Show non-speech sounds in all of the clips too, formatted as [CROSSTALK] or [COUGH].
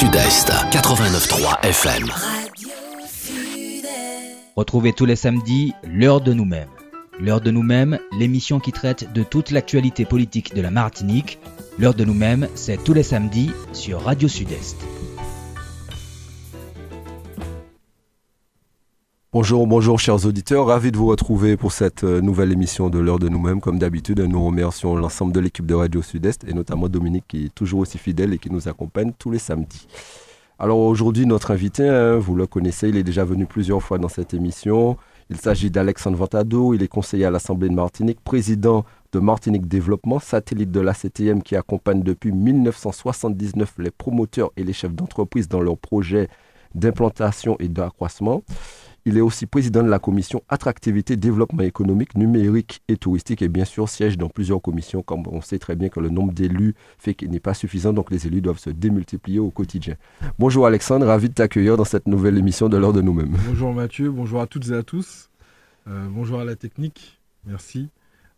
Sud-Est, 89.3 FM. Retrouvez tous les samedis l'heure de nous-mêmes. L'heure de nous-mêmes, l'émission qui traite de toute l'actualité politique de la Martinique. L'heure de nous-mêmes, c'est tous les samedis sur Radio Sud-Est. Bonjour, bonjour chers auditeurs, ravi de vous retrouver pour cette euh, nouvelle émission de l'heure de nous-mêmes. Comme d'habitude, nous remercions l'ensemble de l'équipe de Radio Sud-Est et notamment Dominique qui est toujours aussi fidèle et qui nous accompagne tous les samedis. Alors aujourd'hui, notre invité, hein, vous le connaissez, il est déjà venu plusieurs fois dans cette émission. Il s'agit d'Alexandre Ventado, il est conseiller à l'Assemblée de Martinique, président de Martinique Développement, satellite de l'ACTM qui accompagne depuis 1979 les promoteurs et les chefs d'entreprise dans leurs projets d'implantation et d'accroissement. Il est aussi président de la commission Attractivité, Développement économique, numérique et touristique et bien sûr siège dans plusieurs commissions comme on sait très bien que le nombre d'élus fait qu'il n'est pas suffisant donc les élus doivent se démultiplier au quotidien. Bonjour Alexandre, ravi de t'accueillir dans cette nouvelle émission de l'heure de nous-mêmes. Bonjour Mathieu, bonjour à toutes et à tous. Euh, bonjour à la technique, merci.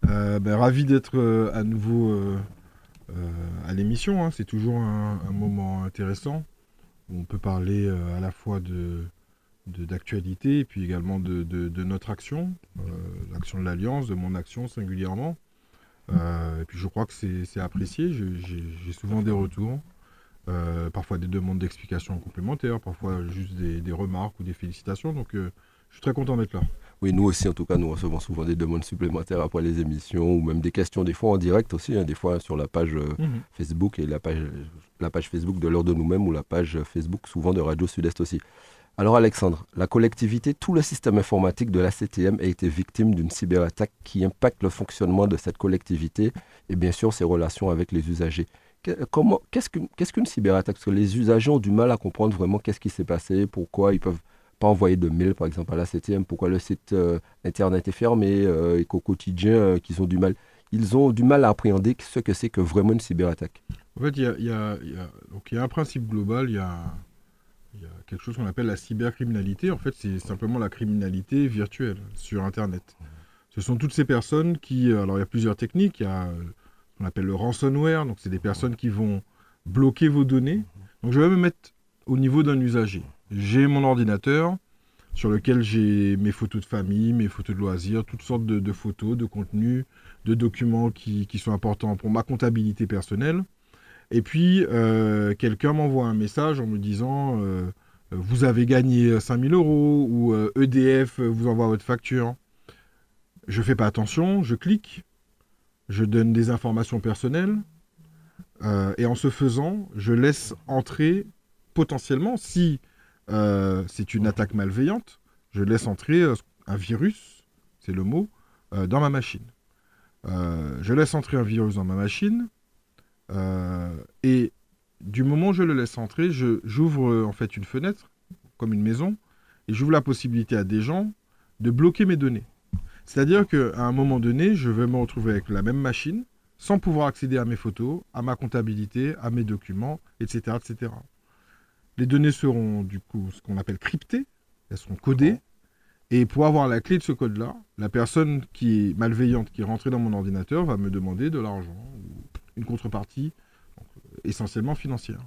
Euh, ben, ravi d'être euh, à nouveau à l'émission, hein. c'est toujours un, un, moment intéressant. On peut parler à la fois de d'actualité et puis également de, de, notre action, euh, l'action de l'Alliance, de mon action singulièrement. Euh, et puis je crois que c'est apprécié, j'ai souvent des retours, euh, parfois des demandes d'explications complémentaires, parfois juste des, des, remarques ou des félicitations. Donc je suis très content d'être là. Oui, nous aussi, en tout cas, nous recevons souvent des demandes supplémentaires après les émissions ou même des questions, des fois en direct aussi, hein, des fois sur la page mhm. Facebook et la page, la page Facebook de l'heure de nous-mêmes ou la page Facebook souvent de Radio Sud-Est aussi. Alors Alexandre, la collectivité, tout le système informatique de la CTM a été victime d'une cyberattaque qui impacte le fonctionnement de cette collectivité et bien sûr ses relations avec les usagers. Qu'est-ce qu'une cyberattaque? Parce que les usagers ont du mal à comprendre vraiment qu'est-ce qui s'est passé, pourquoi ils peuvent pas envoyer de mail par exemple à la CTM, pourquoi le site euh, internet est fermé euh, et qu'au quotidien euh, qu'ils ont du mal. Ils ont du mal à appréhender ce que c'est que vraiment une cyberattaque. En fait, il y, y a, un principe global, il y a il y a quelque chose qu'on appelle la cybercriminalité. En fait, c'est simplement la criminalité virtuelle sur Internet. Ce sont toutes ces personnes qui... Euh, alors, il y a plusieurs techniques. Il y a euh, ce qu'on appelle le ransomware. Donc, c'est des personnes qui vont bloquer vos données. Donc, je vais me mettre au niveau d'un usager. J'ai mon ordinateur sur lequel j'ai mes photos de famille, mes photos de loisirs, toutes sortes de, photos, de contenus, de documents qui, qui, sont importants pour ma comptabilité personnelle. Et puis, euh, quelqu'un m'envoie un message en me disant euh, Vous avez gagné 5000 euros ou EDF euh, e vous envoie votre facture. Je ne fais pas attention, je clique, je donne des informations personnelles. et en ce faisant, je laisse entrer potentiellement, si c'est une attaque malveillante, je laisse entrer un virus, c'est le mot, dans ma machine. je laisse entrer un virus dans ma machine euh, et du moment où je le laisse entrer, j'ouvre euh, en fait une fenêtre, comme une maison, et j'ouvre la possibilité à des gens de bloquer mes données. C'est-à-dire qu'à un moment donné, je vais me retrouver avec la même machine, sans pouvoir accéder à mes photos, à ma comptabilité, à mes documents, etc. etc. Les données seront du coup ce qu'on appelle cryptées, elles seront codées, et pour avoir la clé de ce code-là, la personne qui est malveillante, qui est rentrée dans mon ordinateur, va me demander de l'argent une contrepartie essentiellement financière.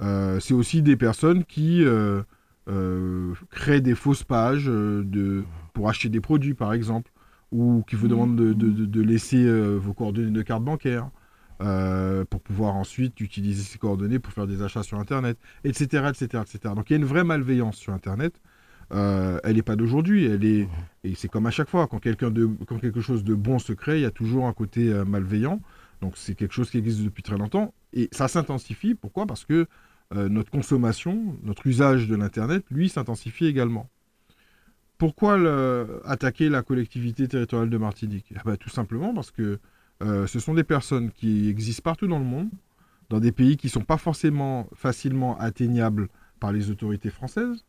Euh, c'est aussi des personnes qui euh, euh, créent des fausses pages de, pour acheter des produits, par exemple, ou qui vous demandent de, laisser vos coordonnées de carte bancaire. pour pouvoir ensuite utiliser ces coordonnées pour faire des achats sur Internet, etc., etc., etc. Donc il y a une vraie malveillance sur Internet. elle n'est pas d'aujourd'hui, elle est et c'est comme à chaque fois quand quelqu'un de quand quelque chose de bon se crée, il y a toujours un côté malveillant. Donc c'est quelque chose qui existe depuis très longtemps. Et ça s'intensifie. Pourquoi? Parce que euh, notre consommation, notre usage de l'Internet, lui, s'intensifie également. Pourquoi attaquer la collectivité territoriale de Martinique? Eh ben, Tout simplement parce que euh, ce sont des personnes qui existent partout dans le monde, dans des pays qui ne sont pas forcément facilement atteignables par les autorités françaises,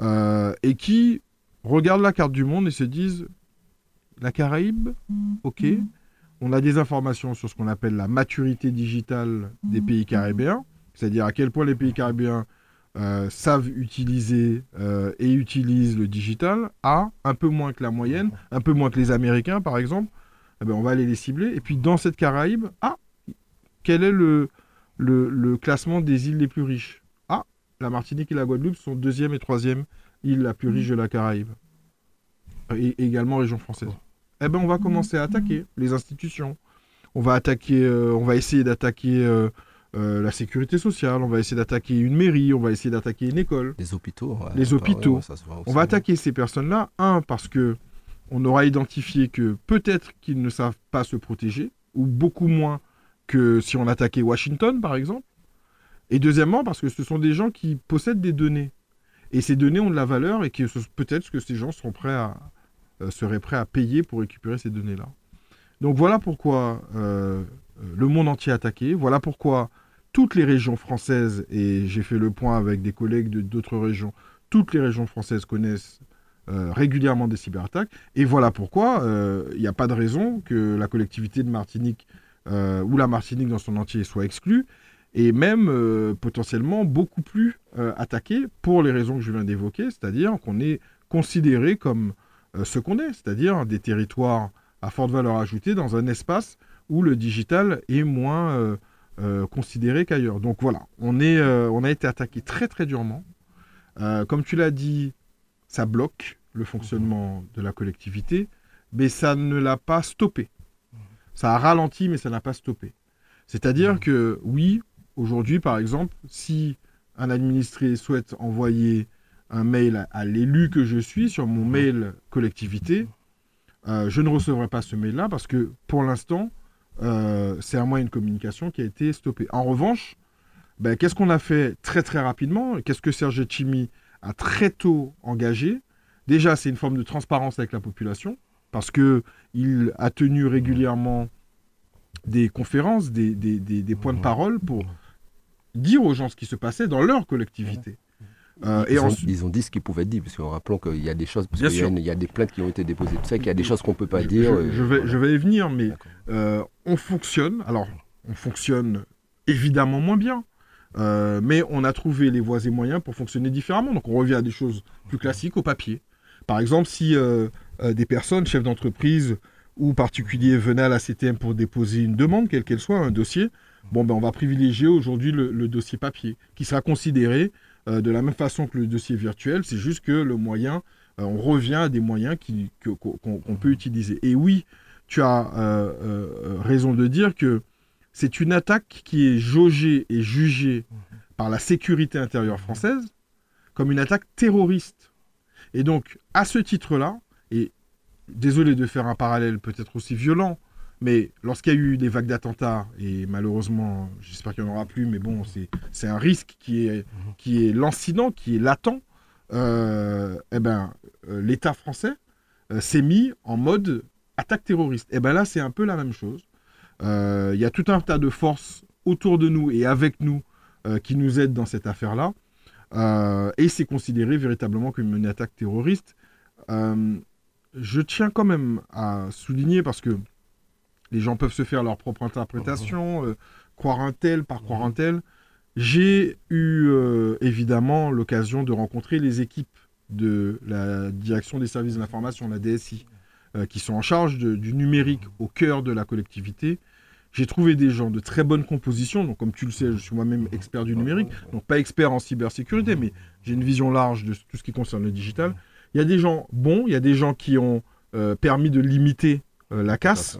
euh, et qui regardent la carte du monde et se disent, la Caraïbe, ok, on a des informations sur ce qu'on appelle la maturité digitale des mhm. pays caribéens, c'est-à-dire à quel point les pays caribéens euh, savent utiliser euh, et utilisent le digital, A, un peu moins que la moyenne, un peu moins que les Américains par exemple, eh ben, on va aller les cibler. Et puis dans cette Caraïbe, A, quel est le, le, classement des îles les plus riches? La Martinique et la Guadeloupe sont deuxième et troisième îles la plus riche de la Caraïbe. Et également région française. Eh ben, on va commencer à attaquer les institutions. On va attaquer, euh, on va essayer d'attaquer euh, euh, la sécurité sociale, on va essayer d'attaquer une mairie, on va essayer d'attaquer une école. Les hôpitaux. ouais, Les bah hôpitaux. ouais, ça se voit aussi. On va attaquer ces personnes-là, un, parce que on aura identifié que peut-être qu'ils ne savent pas se protéger, ou beaucoup moins que si on attaquait Washington, par exemple. Et deuxièmement, parce que ce sont des gens qui possèdent des données. Et ces données ont de la valeur et que ce- peut-être que ces gens seront prêts à, seraient prêts à payer pour récupérer ces données-là. Donc voilà pourquoi euh, euh, le monde entier est attaqué. Voilà pourquoi toutes les régions françaises, et j'ai fait le point avec des collègues de d'autres régions, toutes les régions françaises connaissent euh, régulièrement des cyberattaques. Et voilà pourquoi euh, il n'y a pas de raison que la collectivité de Martinique euh, ou la Martinique dans son entier soit exclue et même euh, potentiellement beaucoup plus euh, attaquée pour les raisons que je viens d'évoquer, c'est-à-dire qu'on est considéré comme euh, ce qu'on est, c'est-à-dire des territoires à forte valeur ajoutée dans un espace où le digital est moins euh, euh, considéré qu'ailleurs. Donc voilà, on, est, euh, on a été attaqué très très durement. Euh, comme tu l'as dit, ça bloque le fonctionnement de la collectivité, mais ça ne l'a pas stoppé. Ça a ralenti, mais ça n'a pas stoppé. C'est-à-dire que oui, aujourd'hui par exemple, si un administré souhaite envoyer un mail à, l'élu que je suis sur mon mail collectivité, euh, je ne recevrai pas ce mail-là parce que pour l'instant, euh, c'est un moyen de communication qui a été stoppé. En revanche, ben, qu'est-ce qu'on a fait très très rapidement Qu'est-ce que Serge Chimi a très tôt engagé? Déjà, c'est une forme de transparence avec la population parce que il a tenu régulièrement des conférences, des, des- des- des points de parole pour dire aux gens ce qui se passait dans leur collectivité. Euh, ils, et ont, ensuite, ils ont dit ce qu'ils pouvaient dire, parce qu'en rappelant qu'il y a des choses, parce qu'il y, y a des plaintes qui ont été déposées, tout ça, qu'il y a des choses qu'on peut pas je, dire. je- euh, je vais, je vais y venir, mais euh, on fonctionne. Alors, on fonctionne évidemment moins bien, mais on a trouvé les voies et moyens pour fonctionner différemment. Donc, on revient à des choses plus classiques au papier. Par exemple, si des personnes, chefs d'entreprise ou particuliers venaient à la CTM pour déposer une demande, quelle qu'elle soit, un dossier, bon, ben, on va privilégier aujourd'hui le, le dossier papier, qui sera considéré euh, de la même façon que le dossier virtuel. C'est juste que le moyen, euh, on revient à des moyens qu'on peut utiliser. Et oui, tu as euh, raison de dire que c'est une attaque qui est jaugée et jugée par la sécurité intérieure française comme une attaque terroriste. Et donc, à ce titre-là, et désolé de faire un parallèle peut-être aussi violent, mais lorsqu'il y a eu des vagues d'attentats, et malheureusement, j'espère qu'il n'y en aura plus, mais bon, c'est un risque qui est, qui est lancinant, qui est latent, euh, eh ben, euh, l'État français euh, s'est mis en mode attaque terroriste. Et ben là, c'est un peu la même chose. Euh, Il y a tout un tas de forces autour de nous et avec nous qui nous aident dans cette affaire-là. Et c'est considéré véritablement comme une attaque terroriste. Je tiens quand même à souligner parce que les gens peuvent se faire leur propre interprétation, euh, croire un tel par croire un tel. J'ai eu euh, évidemment l'occasion de rencontrer les équipes de la direction des services de l'information, la DSI, euh, qui sont en charge de- du numérique au cœur de la collectivité. J'ai trouvé des gens de très bonne composition, donc comme tu le sais, je suis moi-même expert du numérique, donc pas expert en cybersécurité, mais j'ai une vision large de tout ce qui concerne le digital. Il y a des gens bons, il y a des gens qui ont euh, permis de limiter euh, la casse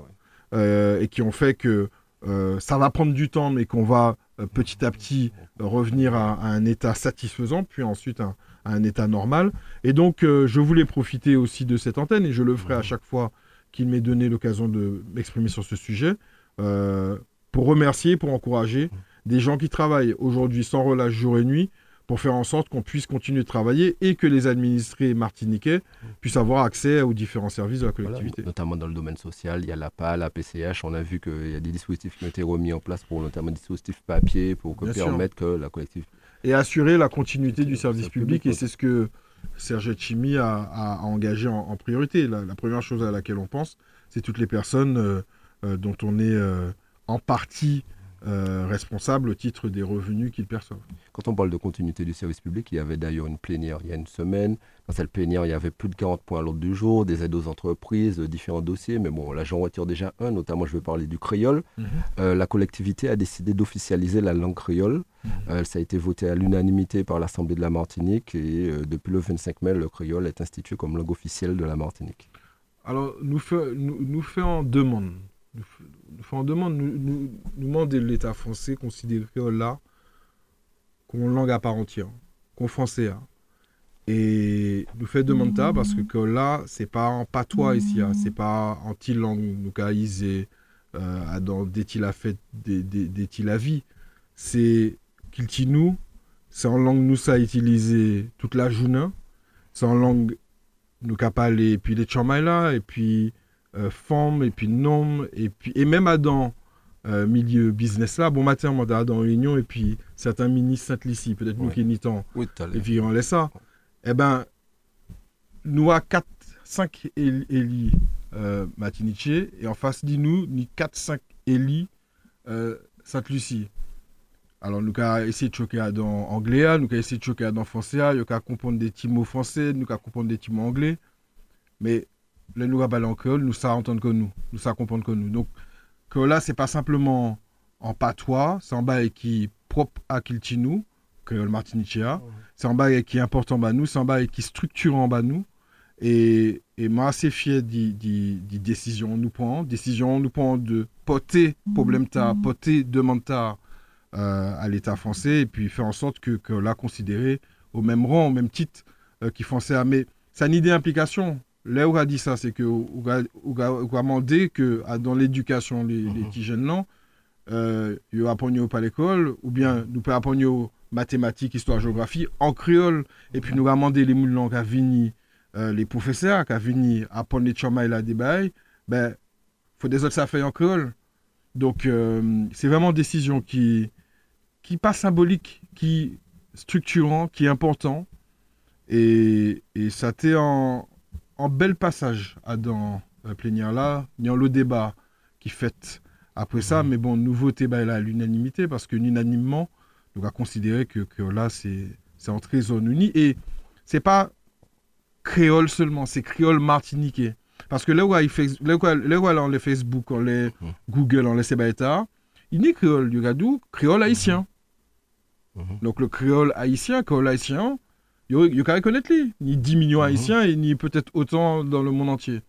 et qui ont fait que euh, ça va prendre du temps, mais qu'on va euh, petit à petit euh, revenir à, à un état satisfaisant, puis ensuite à, à un état normal. Et donc, euh, je voulais profiter aussi de cette antenne, et je le ferai à chaque fois qu'il m'est donné l'occasion de m'exprimer sur ce sujet, euh, pour remercier, pour encourager des gens qui travaillent aujourd'hui sans relâche jour et nuit pour faire en sorte qu'on puisse continuer de travailler et que les administrés martiniquais puissent avoir accès aux différents services de la Voilà, collectivité. notamment dans le domaine social, il y a l'APA, la PCH, on a vu qu'il y a des dispositifs qui ont été remis en place pour notamment des dispositifs papier pour que permettre que la collectivité. et assurer la continuité du service public. public, Et c'est ce que Serge Chimi a, a- a engagé en, en priorité. La, la première chose à laquelle on pense, c'est toutes les personnes euh, euh, dont on est euh, en partie euh, responsables au titre des revenus qu'ils perçoivent. Quand on parle de continuité du service public, il y avait d'ailleurs une plénière il y a une semaine. Dans cette plénière, il y avait plus de 40 points à l'ordre du jour, des aides aux entreprises, différents dossiers. Mais bon, là, j'en retire déjà un, notamment, je vais parler du créole. Mhm. Euh, la collectivité a décidé d'officialiser la langue créole. Euh, ça a été voté à l'unanimité par l'Assemblée de la Martinique et euh, depuis le 25 mai, le créole est institué comme langue officielle de la Martinique. Alors, nous fait, nous, nous fait en demande, nous, nous en demande, nous, nous, nous demande l'État français considérer là une langue à part entière, comme français. hein. Et nous fait demande ça parce que, que là, c'est pas en patois ici, hein, c'est pas en langue, nous caïsé, euh, dans des til a fait, des, des, des vie. C'est Kiltinou, c'est en langue nous ça utilisé toute la journée, c'est en langue nous qu'a parlé et puis les chamaïla et puis euh, forme et puis nom et puis et même dans euh, milieu business là. Bon matin moi dans réunion et puis certains ministres saint lici peut-être nous qui n'y Oui, et puis on laisse ça. Eh ben nous à 4 5 Eli euh, Matiniche et en face de nous ni 4 5 Eli euh, Sainte-Lucie. Alors nous avons essayé de choquer dans anglais nous avons essayé de choquer dans français nous avons comprendre des petits mots français nous avons comprendre des petits mots anglais. Mais nous avons en créole nous savons entendre que nous nous savons comprendre que nous donc que là c'est pas simplement en patois c'est en bas qui propre à Kiltinou créole martinichea c'est en bas qui est important bas nous c'est en bas qui est structurant bas nous et, et moi assez fier des des décisions nous prend décision nous prend de porter problème ta porter demande ta euh, à l'État français et puis faire en sorte que, que là considéré au même rang, au même titre euh, qui français. Mais ça une idée d'implication. Là où a dit ça, c'est que on a, on on demandé que à- dans l'éducation, les, les Mhm. petits jeunes là, euh, ils apprennent pas à l'école, ou bien nous pouvons apprendre aux mathématiques, histoire, géographie en créole, et puis nous demandé les moules langues à venir, euh, les professeurs, à venir apprendre les chamaïs là des bails, ben, faut des autres ça fait en créole. Donc, euh, c'est vraiment une décision qui, qui pas symbolique, qui structurant, qui est important. Et, et ça t'est en, en bel passage à dans la plénière là, ni en le débat qui fait après ça, mais bon, nouveau débat là à l'unanimité parce que unanimement, nous avons considéré que, que là c'est c'est entré zone unie et c'est pas créole seulement, c'est créole martiniquais. Parce que là où il fait, là où, là où on les Facebook, on les Google, on les Sebaïta, il n'est créole du gadou, créole haïtien. Mhm. Donc le créole haïtien, créole haïtien, il y a qu'à reconnaître lui. Ni 10 millions Mhm. haïtiens et ni peut-être autant dans le monde entier.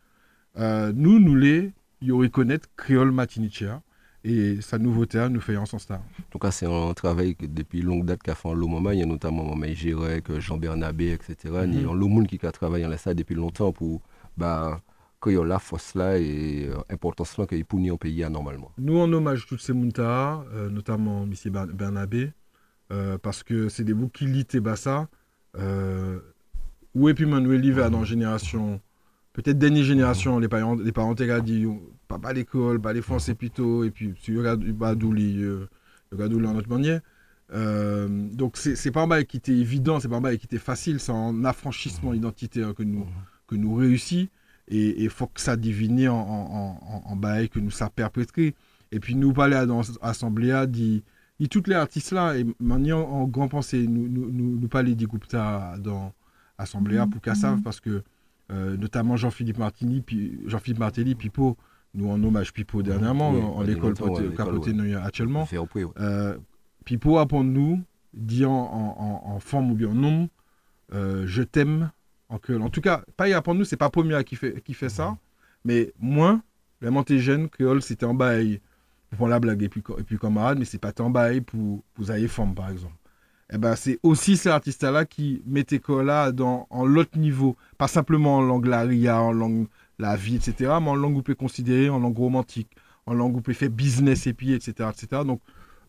Euh, nous, nous les, il y aurait connaître créole matinichea. Et sa nouveauté nous en sens là. En tout cas, c'est un travail que depuis longue date qu'a fait en moment. Il y a notamment Maman Gérec, Jean Bernabé, etc. Il y a Mhm. monde qui a travaillé en ça depuis longtemps pour bah, a la force là et euh, importance là qu'il punit en pays normalement. Nous, en hommage toutes ces muntas, euh, notamment M. Ber- Bernabé, euh, parce que c'est des bouts qui lit Bassa. Euh, où est puis Manuel Liver dans génération, peut-être dernière génération, les parents, les parents t'ont dit, pas pas l'école, pas les français plutôt, et puis si regarde Badouli, euh, Badouli en autre manière. Euh, donc c'est pas un bail qui était évident, c'est pas un bail qui était facile, c'est un affranchissement identitaire que nous que nous réussit et il faut que ça divine en, en, en, en bail que nous ça perpétrer et puis nous parler à l'assemblée dit dit toutes les artistes là et maintenant en grand pensée nous nous nous, nous parler des groupes là dans l'assemblée pour qu'à savent parce que euh, notamment Jean-Philippe Martini puis Jean-Philippe Martelly Pipo nous en hommage Pipo dernièrement Oui, en, l'école longtemps, ouais, actuellement. Ouais. euh, Pipo apprend nous, dit en, en, en, en forme ou bien en nom, euh, je t'aime en. En tout cas, pas y apprendre nous, c'est pas Pomia qui fait, qui fait ça, mais moi, la jeune, créole, c'était en bail pour la blague et puis, et puis camarade, mais c'est pas en bail pour, pour Zaïe forme, par exemple. Et ben, c'est aussi ces artistes-là qui mettaient là dans en l'autre niveau, pas simplement en langue laria, en langue la vie, etc., mais en langue où peut considérer, en langue romantique, en langue où peut faire business et puis, etc., etc. Donc,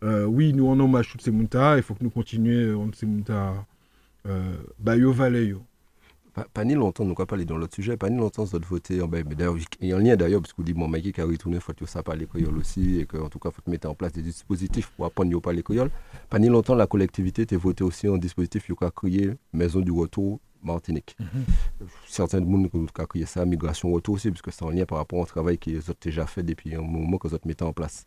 euh, oui, nous en hommage muntas, il faut que nous continuions on ces muntas euh, Bayo Valeyo. Pas, pas ni longtemps, nous pas parler dans l'autre sujet, pas ni longtemps, ça voter. en- Ben, mais d'ailleurs, il y a un lien d'ailleurs, parce qu'on dit, bon, Mikey qui a retourné, il faut que ça parle l'école aussi, et qu'en tout cas, il faut mettre en place des dispositifs pour apprendre à parler l'école. Pas ni longtemps, la collectivité était votée aussi un dispositif qui a créé Maison du Retour Martinique. Certains de monde qui ont créé ça, Migration Retour aussi, parce que c'est en lien par rapport au travail qu'ils ont déjà fait depuis un moment que vous mettez en place.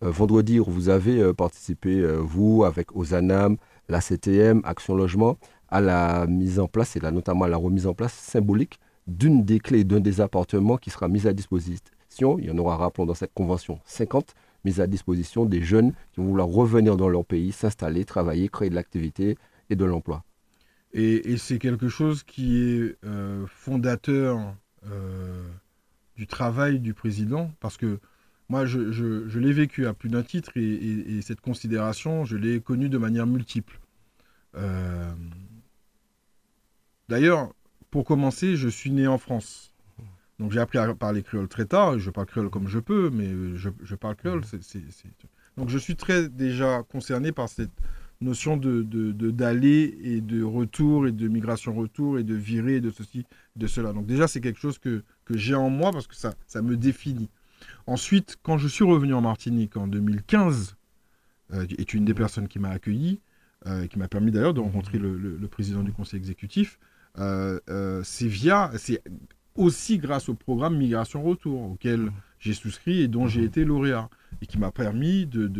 vendredi, vous avez participé, vous, avec Ozanam, la CTM, Action Logement, à la mise en place, et là, notamment à la remise en place symbolique d'une des clés, d'un des appartements qui sera mis à disposition. Il y en aura, rappelons, dans cette convention 50 mises à disposition des jeunes qui vont vouloir revenir dans leur pays, s'installer, travailler, créer de l'activité et de l'emploi. Et, c'est quelque chose qui est euh, fondateur euh, du travail du président, parce que moi, je, l'ai vécu à plus d'un titre, et, cette considération, je l'ai connue de manière multiple. Euh, d'ailleurs, pour commencer, je suis né en France. Donc j'ai appris à parler créole très tard. Je parle créole comme je peux, mais je, parle créole. Donc je suis très déjà concerné par cette notion de, d'aller et de retour et de migration-retour et de virer de ceci, de cela. Donc déjà c'est quelque chose que, j'ai en moi parce que ça, me définit. Ensuite, quand je suis revenu en Martinique en 2015, euh, est une des personnes qui m'a accueilli, euh, qui m'a permis d'ailleurs de rencontrer le, président du conseil exécutif, c'est via, c'est aussi grâce au programme Migration Retour auquel mmh. j'ai souscrit et dont j'ai mmh. été lauréat et qui m'a permis de,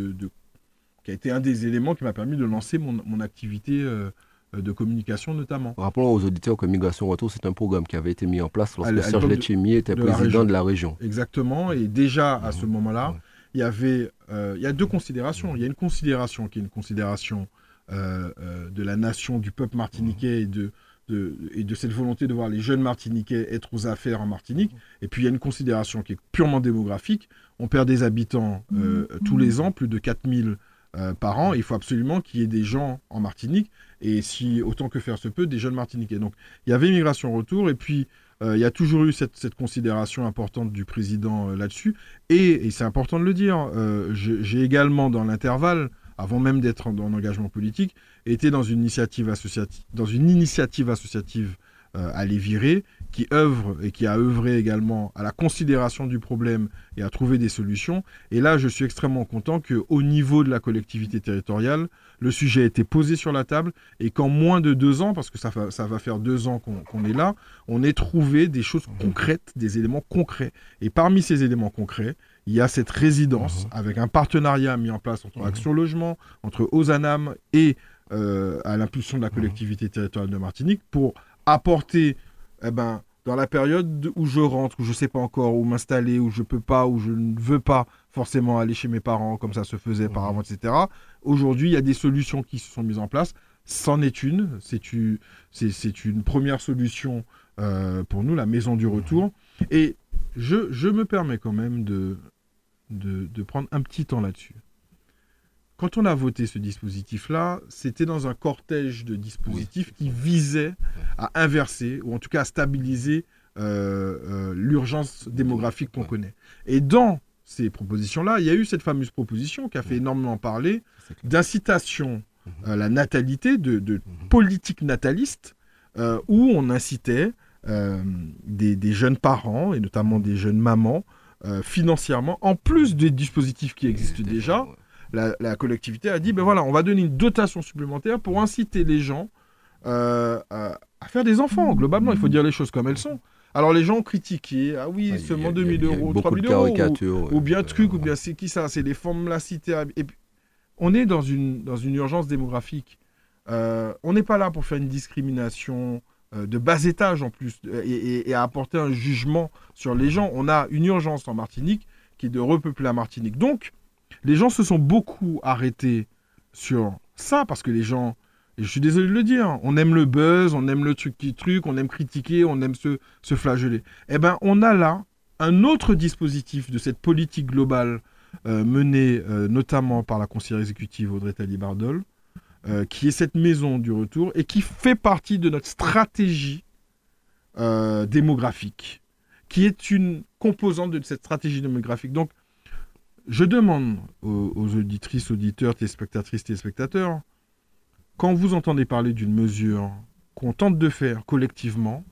qui a été un des éléments qui m'a permis de lancer mon, activité euh, de communication notamment. Rappelons aux auditeurs que Migration Retour, c'est un programme qui avait été mis en place lorsque Serge Letchimi était président de la région. Exactement, et déjà à ce mmh. moment-là, il y avait il y a deux considérations. Il y a une considération qui est une considération de la nation, du peuple martiniquais et de, et de cette volonté de voir les jeunes Martiniquais être aux affaires en Martinique. Et puis il y a une considération qui est purement démographique. On perd des habitants euh, tous les ans, plus de 4000 euh, par an. Il faut absolument qu'il y ait des gens en Martinique et si autant que faire se peut, des jeunes Martiniquais. Donc il y avait migration retour et puis euh, il y a toujours eu cette, considération importante du président là-dessus. Et, et c'est important de le dire, j'ai également dans l'intervalle avant même d'être en, engagement politique, était dans une initiative associative, dans une initiative associative euh, à les virer, qui œuvre et qui a œuvré également à la considération du problème et à trouver des solutions. Et là, je suis extrêmement content qu'au niveau de la collectivité territoriale, le sujet a été posé sur la table et qu'en moins de deux ans, parce que ça, ça va faire deux ans qu'on est là, on ait trouvé des choses concrètes, des éléments concrets. Et parmi ces éléments concrets, il y a cette résidence mhm. avec un partenariat mis en place entre mhm. Action Logement, entre Ozanam et euh, à l'impulsion de la mhm. collectivité territoriale de Martinique pour apporter, eh ben, dans la période où je rentre, où je ne sais pas encore où m'installer, où je ne peux pas, où je ne veux pas forcément aller chez mes parents comme ça se faisait par avant, etc. Aujourd'hui, il y a des solutions qui se sont mises en place. C'en est une. C'est une, une, première solution euh, pour nous, la maison du retour. Et je, je me permets quand même de, de, prendre un petit temps là-dessus. Quand on a voté ce dispositif-là, c'était dans un cortège de dispositifs qui visaient à inverser, ou en tout cas à stabiliser euh, euh, l'urgence démographique qu'on connaît. Et dans ces propositions-là, il y a eu cette fameuse proposition qui a fait énormément parler d'incitation à la natalité, de, mhm. politique nataliste, euh, où on incitait des, des, jeunes parents, et notamment des jeunes mamans, financièrement, en plus des dispositifs qui existent déjà, la, collectivité a dit, ben voilà, on va donner une dotation supplémentaire pour inciter les gens euh, à, faire des enfants. Globalement, il faut dire les choses comme elles sont. Alors les gens ont critiqué, ah oui, seulement 2000 euros, 3000 euros, ou, ou, bien truc, ou bien c'est qui ça C'est les femmes la cité. Et puis, on est dans une, dans une urgence démographique. Euh, on n'est pas là pour faire une discrimination euh, de bas étage en plus et, à apporter un jugement sur les gens. On a une urgence en Martinique qui est de repeupler la Martinique. Donc, les gens se sont beaucoup arrêtés sur ça parce que les gens, et je suis désolé de le dire, on aime le buzz, on aime le truc qui truc, on aime critiquer, on aime se, se flageller. Eh bien, on a là un autre dispositif de cette politique globale euh, menée euh, notamment par la conseillère exécutive Audrey Talibardol, euh, qui est cette maison du retour et qui fait partie de notre stratégie démographique, qui est une composante de cette stratégie démographique. Donc, je demande aux, auditrices, auditeurs, téléspectatrices, téléspectateurs, quand vous entendez parler d'une mesure qu'on tente de faire collectivement,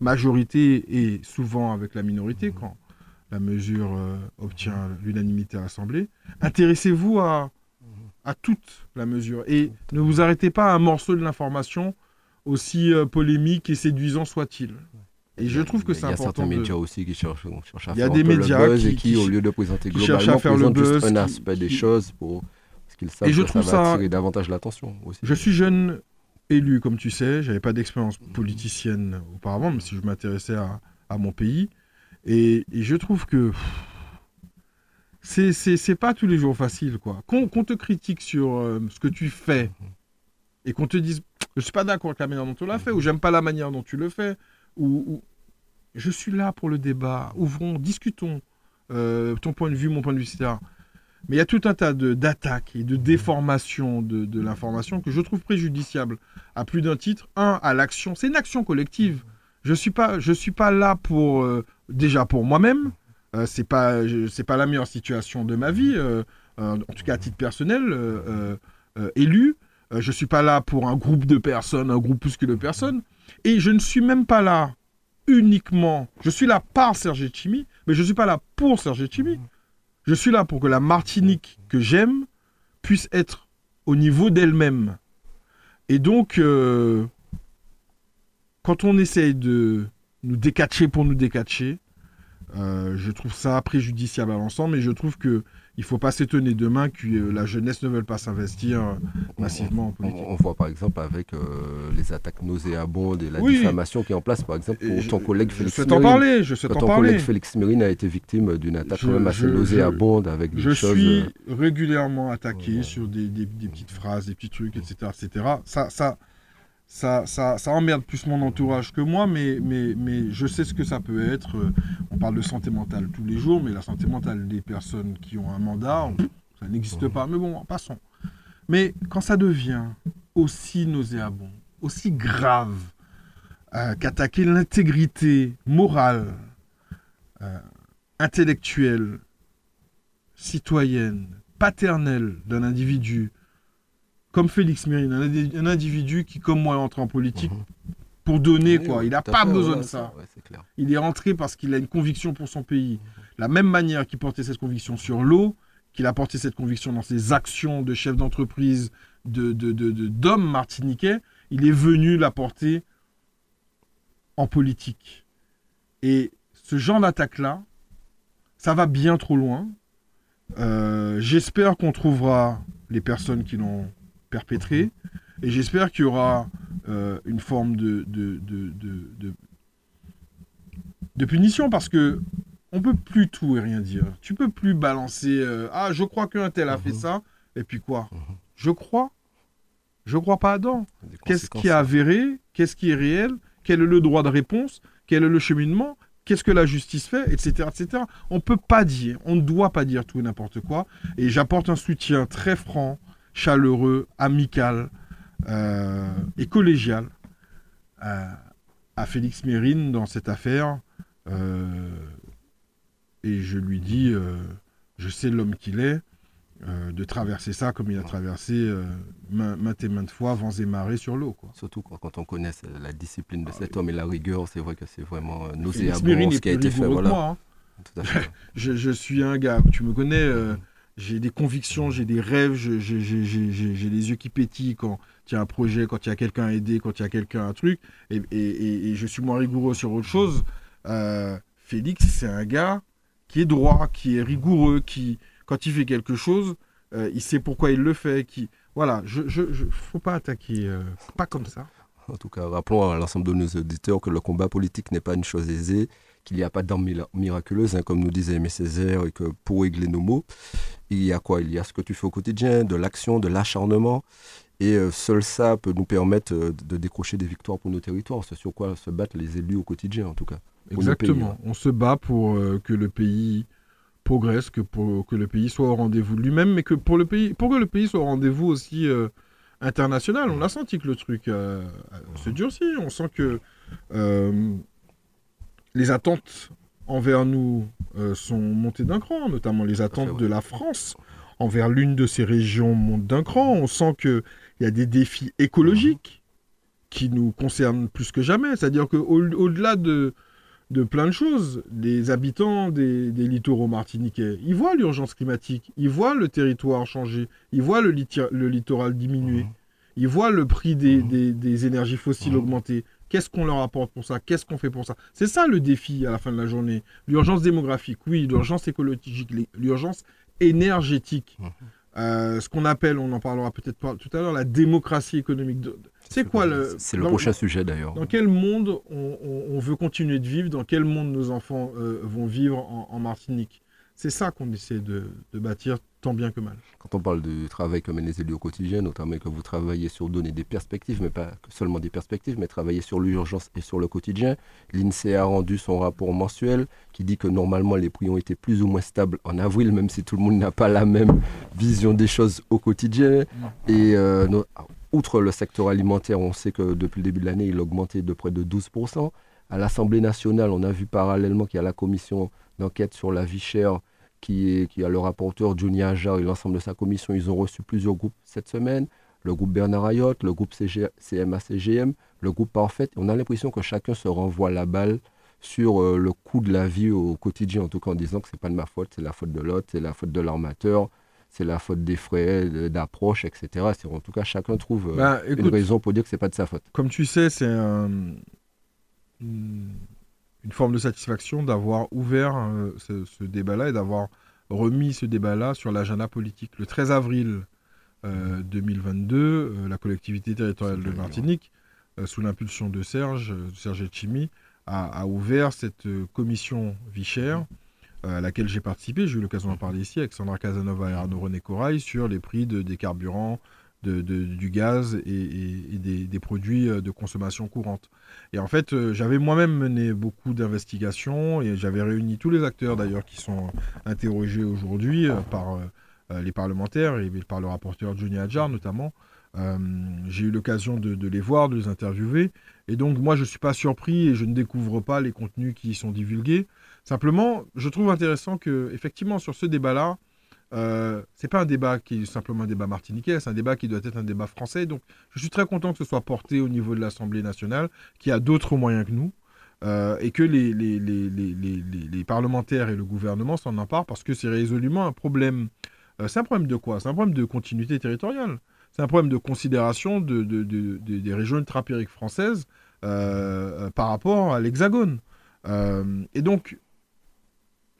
majorité et souvent avec la minorité, quand la mesure euh, obtient l'unanimité à l'Assemblée, intéressez-vous à à toute la mesure. Et ne vous arrêtez pas à un morceau de l'information, aussi euh, polémique et séduisant soit-il. Et je trouve que c'est Il y a important. certains de- médias aussi qui cherchent, cherchent à Il y a faire des médias le buzz qui- et qui, qui- au lieu de présenter cherchent à globalement, faire le présentent juste buzz, un qui- aspect des choses pour parce qu'ils savent Et je que trouve ça va ça- attirer davantage l'attention aussi. Je suis jeune élu, comme tu sais. J'avais pas d'expérience politicienne auparavant, même si je m'intéressais à, à mon pays. Et, et je trouve que c'est- c'est c'est pas tous les jours facile, quoi. Qu'on qu'on te critique sur euh, ce que tu fais et qu'on te dise je suis pas d'accord avec la manière dont tu l'as fait ou j'aime pas la manière dont tu le fais ou- je suis là pour le débat. Ouvrons, discutons. Euh, ton point de vue, mon point de vue, etc. Mais il y a tout un tas d'attaques et de déformations de, l'information que je trouve préjudiciable à plus d'un titre. Un, à l'action. C'est une action collective. Je suis pas, je suis pas là pour euh, déjà pour moi-même. Euh, c'est pas, la meilleure situation de ma vie. en tout cas à titre personnel, élu. Je suis pas là pour un groupe de personnes, un groupe plus que de personnes. Et je ne suis même pas là uniquement. Je suis là par Serge Chimi, mais je ne suis pas là pour Serge Chimi. Je suis là pour que la Martinique que j'aime puisse être au niveau d'elle-même. Et donc, euh, quand on essaye de nous décatcher pour nous décatcher, euh, je trouve ça préjudiciable à l'ensemble et je trouve que il faut pas s'étonner demain que euh, la jeunesse ne veuille pas s'investir euh, massivement en politique. on voit par exemple avec euh, les attaques nauséabondes et la Oui. diffamation qui est en place, par exemple, pour je- ton collègue je Félix souhaite en parler, je souhaite en ton parler. collègue Félix Mérine a été victime d'une attaque Je- quand même assez je- nauséabonde avec des Je choses. suis euh, régulièrement attaqué Ouais. sur des, des- des petites phrases, des petits trucs, etc. etc. Ça, ça, ça, ça, ça emmerde plus mon entourage que moi, mais, mais, mais je sais ce que ça peut être. On parle de santé mentale tous les jours, mais la santé mentale des personnes qui ont un mandat, on- ça n'existe pas. Mais bon, passons. Mais quand ça devient aussi nauséabond, aussi grave, euh, qu'attaquer l'intégrité morale, euh, intellectuelle, citoyenne, paternelle d'un individu, comme Félix Mérine, un, indi- un individu qui, comme moi, est entré en politique Mhm. Pour donner, oui, quoi. oui, Il n'a pas fait, besoin ouais, de ça. ouais, c'est clair. Il est rentré parce qu'il a une conviction pour son pays. La même manière qu'il portait cette conviction sur l'eau, qu'il a porté cette conviction dans ses actions de chef d'entreprise, de, de, de- de- d'homme martiniquais, il est venu la porter en politique. Et ce genre d'attaque-là, ça va bien trop loin. Euh, j'espère qu'on trouvera les personnes qui l'ont perpétré. Et j'espère qu'il y aura euh, une forme de, de, de, de, de- de punition parce que on peut plus tout et rien dire. Tu peux plus balancer euh, ah je crois qu'un tel a fait Mhm. ça et puis quoi? Mhm. Je crois? Je crois pas Adam. Qu'est-ce qui est avéré? Qu'est-ce qui est réel? Quel est le droit de réponse? Quel est le cheminement? Qu'est-ce que la justice fait? Etc. etc. On ne peut pas dire, on ne doit pas dire tout et n'importe quoi. Et j'apporte un soutien très franc, chaleureux, amical et collégial à, à Félix Mérine dans cette affaire. Euh, et je lui dis, euh, je sais l'homme qu'il est, euh, de traverser ça comme il a traversé euh, main- maintes et maintes fois vents et marées sur l'eau. quoi. Surtout quand, quand on connaît euh, la discipline de cet homme et la rigueur, c'est vrai que c'est vraiment euh, nauséabond ce qui a été fait. Voilà. moi. hein. Tout à fait. [LAUGHS] Je, je suis un gars, tu me connais, euh, j'ai des convictions, j'ai des rêves, j'ai les yeux qui pétillent quand il y a un projet, quand il y a quelqu'un à aider, quand il y a quelqu'un un truc, et, je suis moins rigoureux sur autre chose. Euh, Félix, c'est un gars qui est droit, qui est rigoureux, qui, quand il fait quelque chose, euh, il sait pourquoi il le fait. Voilà, je, je, je- faut pas attaquer, euh, pas comme ça. En tout cas, rappelons à l'ensemble de nos auditeurs que le combat politique n'est pas une chose aisée, qu'il n'y a pas mira- miraculeuse, hein, comme nous disait Aimé Césaire, et que pour régler nos mots, il y a quoi? Il y a ce que tu fais au quotidien, de l'action, de l'acharnement, et euh, seul ça peut nous permettre euh, de décrocher des victoires pour nos territoires. C'est sur quoi se battent les élus au quotidien, en tout cas. Exactement. On se bat pour euh, que le pays progresse, que, pour, que le pays soit au rendez-vous de lui-même, mais que pour, le pays, pour que le pays soit au rendez-vous aussi euh, international. On a senti que le truc euh, se durcit. On sent que les attentes envers nous euh, sont montées d'un cran, notamment les attentes ouais. de la France envers l'une de ces régions montent d'un cran. On sent qu'il y a des défis écologiques qui nous concernent plus que jamais. C'est-à-dire qu'au-delà de, de plein de choses, les habitants des, des littoraux martiniquais, ils voient l'urgence climatique, ils voient le territoire changer, ils voient le, littoral diminuer, Mhm. ils voient le prix des, Mhm. des- des énergies fossiles Mhm. augmenter. Qu'est-ce qu'on leur apporte pour ça? Qu'est-ce qu'on fait pour ça? C'est ça le défi à la fin de la journée. L'urgence démographique, oui, l'urgence écologique, l'urgence énergétique. Mmh. Euh, ce qu'on appelle, on en parlera peut-être tout à l'heure, la démocratie économique. C'est quoi le... C'est le prochain sujet d'ailleurs. Dans quel monde on, veut continuer de vivre? Dans quel monde nos enfants euh, vont vivre en Martinique? C'est ça qu'on essaie de, bâtir tant bien que mal. Quand on parle du travail comme les élus au quotidien, notamment que vous travaillez sur donner des perspectives, mais pas seulement des perspectives, mais travailler sur l'urgence et sur le quotidien, l'INSEE a rendu son rapport mensuel qui dit que normalement les prix ont été plus ou moins stables en avril, même si tout le monde n'a pas la même vision des choses au quotidien. Et euh, outre le secteur alimentaire, on sait que depuis le début de l'année, il a augmenté de près de 12%. À l'Assemblée nationale, on a vu parallèlement qu'il y a la commission d'enquête sur la vie chère qui, a le rapporteur Johnny Ajar et l'ensemble de sa commission. Ils ont reçu plusieurs groupes cette semaine. Le groupe Bernard Ayotte, le groupe CMA-CGM, le groupe Parfait. On a l'impression que chacun se renvoie la balle sur euh, le coût de la vie au quotidien, en tout cas en disant que ce n'est pas de ma faute, c'est la faute de l'autre, c'est la faute de l'armateur, c'est la faute des frais d'approche, etc. En tout cas, chacun trouve euh, bah, une raison pour dire que ce n'est pas de sa faute. Comme tu sais, c'est un une forme de satisfaction d'avoir ouvert euh, ce, débat-là et d'avoir remis ce débat-là sur l'agenda politique. Le 13 avril 2022, euh, euh, la collectivité territoriale de Martinique, sous l'impulsion de Serge, Serge Etchimi, a, ouvert cette commission Vichère à laquelle j'ai participé. J'ai eu l'occasion d'en parler ici avec Sandra Casanova et Arnaud René Corail sur les prix des carburants, du gaz et, des, produits euh, de consommation courante. Et en fait, euh, j'avais moi-même mené beaucoup d'investigations et j'avais réuni tous les acteurs d'ailleurs qui sont interrogés aujourd'hui euh, par les parlementaires et par le rapporteur Johnny Adjar notamment. j'ai eu l'occasion de, les voir, de les interviewer. Et donc, moi, je ne suis pas surpris et je ne découvre pas les contenus qui y sont divulgués. Simplement, je trouve intéressant que, effectivement, sur ce débat-là, euh, c'est pas un débat qui est simplement un débat martiniquais, c'est un débat qui doit être un débat français. Donc, je suis très content que ce soit porté au niveau de l'Assemblée nationale, qui a d'autres moyens que nous, euh, et que les, parlementaires et le gouvernement s'en emparent, parce que c'est résolument un problème. Euh, c'est un problème de quoi? C'est un problème de continuité territoriale. C'est un problème de considération de, de, de, des régions ultrapériques françaises euh, par rapport à l'Hexagone. et donc,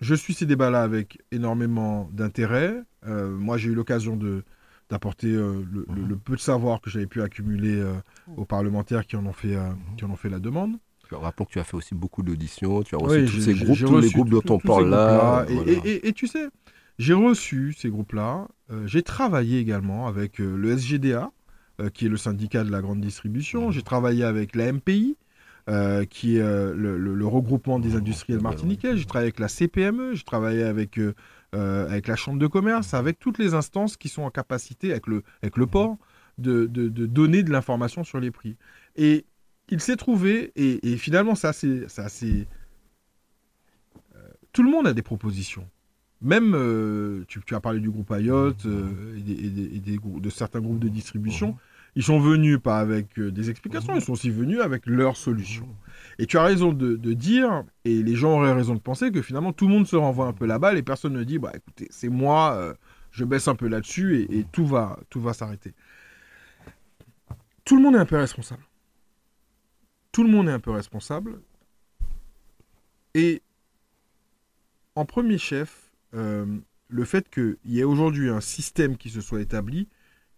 je suis ces débats-là avec énormément d'intérêt. Euh, moi, j'ai eu l'occasion de d'apporter euh, mhm. le, peu de savoir que j'avais pu accumuler euh, aux parlementaires qui en ont fait, mhm. qui en ont fait la demande. Rappelons que tu as fait aussi beaucoup d'auditions, tu as reçu tous ces groupes, tous les groupes dont on parle là. Et, tu sais, j'ai reçu ces groupes-là, j'ai travaillé également avec le SGDA, qui est le syndicat de la grande distribution, mhm. j'ai travaillé avec la MPI, euh, qui est euh, le, regroupement des industriels martiniquais. J'ai travaillé avec la CPME, j'ai travaillé avec, euh, avec la Chambre de commerce, avec toutes les instances qui sont en capacité, avec le, avec le port, de, de, donner de l'information sur les prix. Et il s'est trouvé, et, finalement, ça c'est... tout le monde a des propositions. Même, tu, tu, as parlé du groupe IOT et, des, de certains groupes de distribution. Ils sont venus pas avec euh, des explications, ils sont aussi venus avec leurs solutions. Et tu as raison de, dire, et les gens auraient raison de penser que finalement tout le monde se renvoie un peu la balle et personne ne dit, bah écoutez, c'est moi, euh, je baisse un peu là-dessus et, tout va, tout va s'arrêter. Tout le monde est un peu responsable. Tout le monde est un peu responsable. Et en premier chef, euh, le fait qu'il y ait aujourd'hui un système qui se soit établi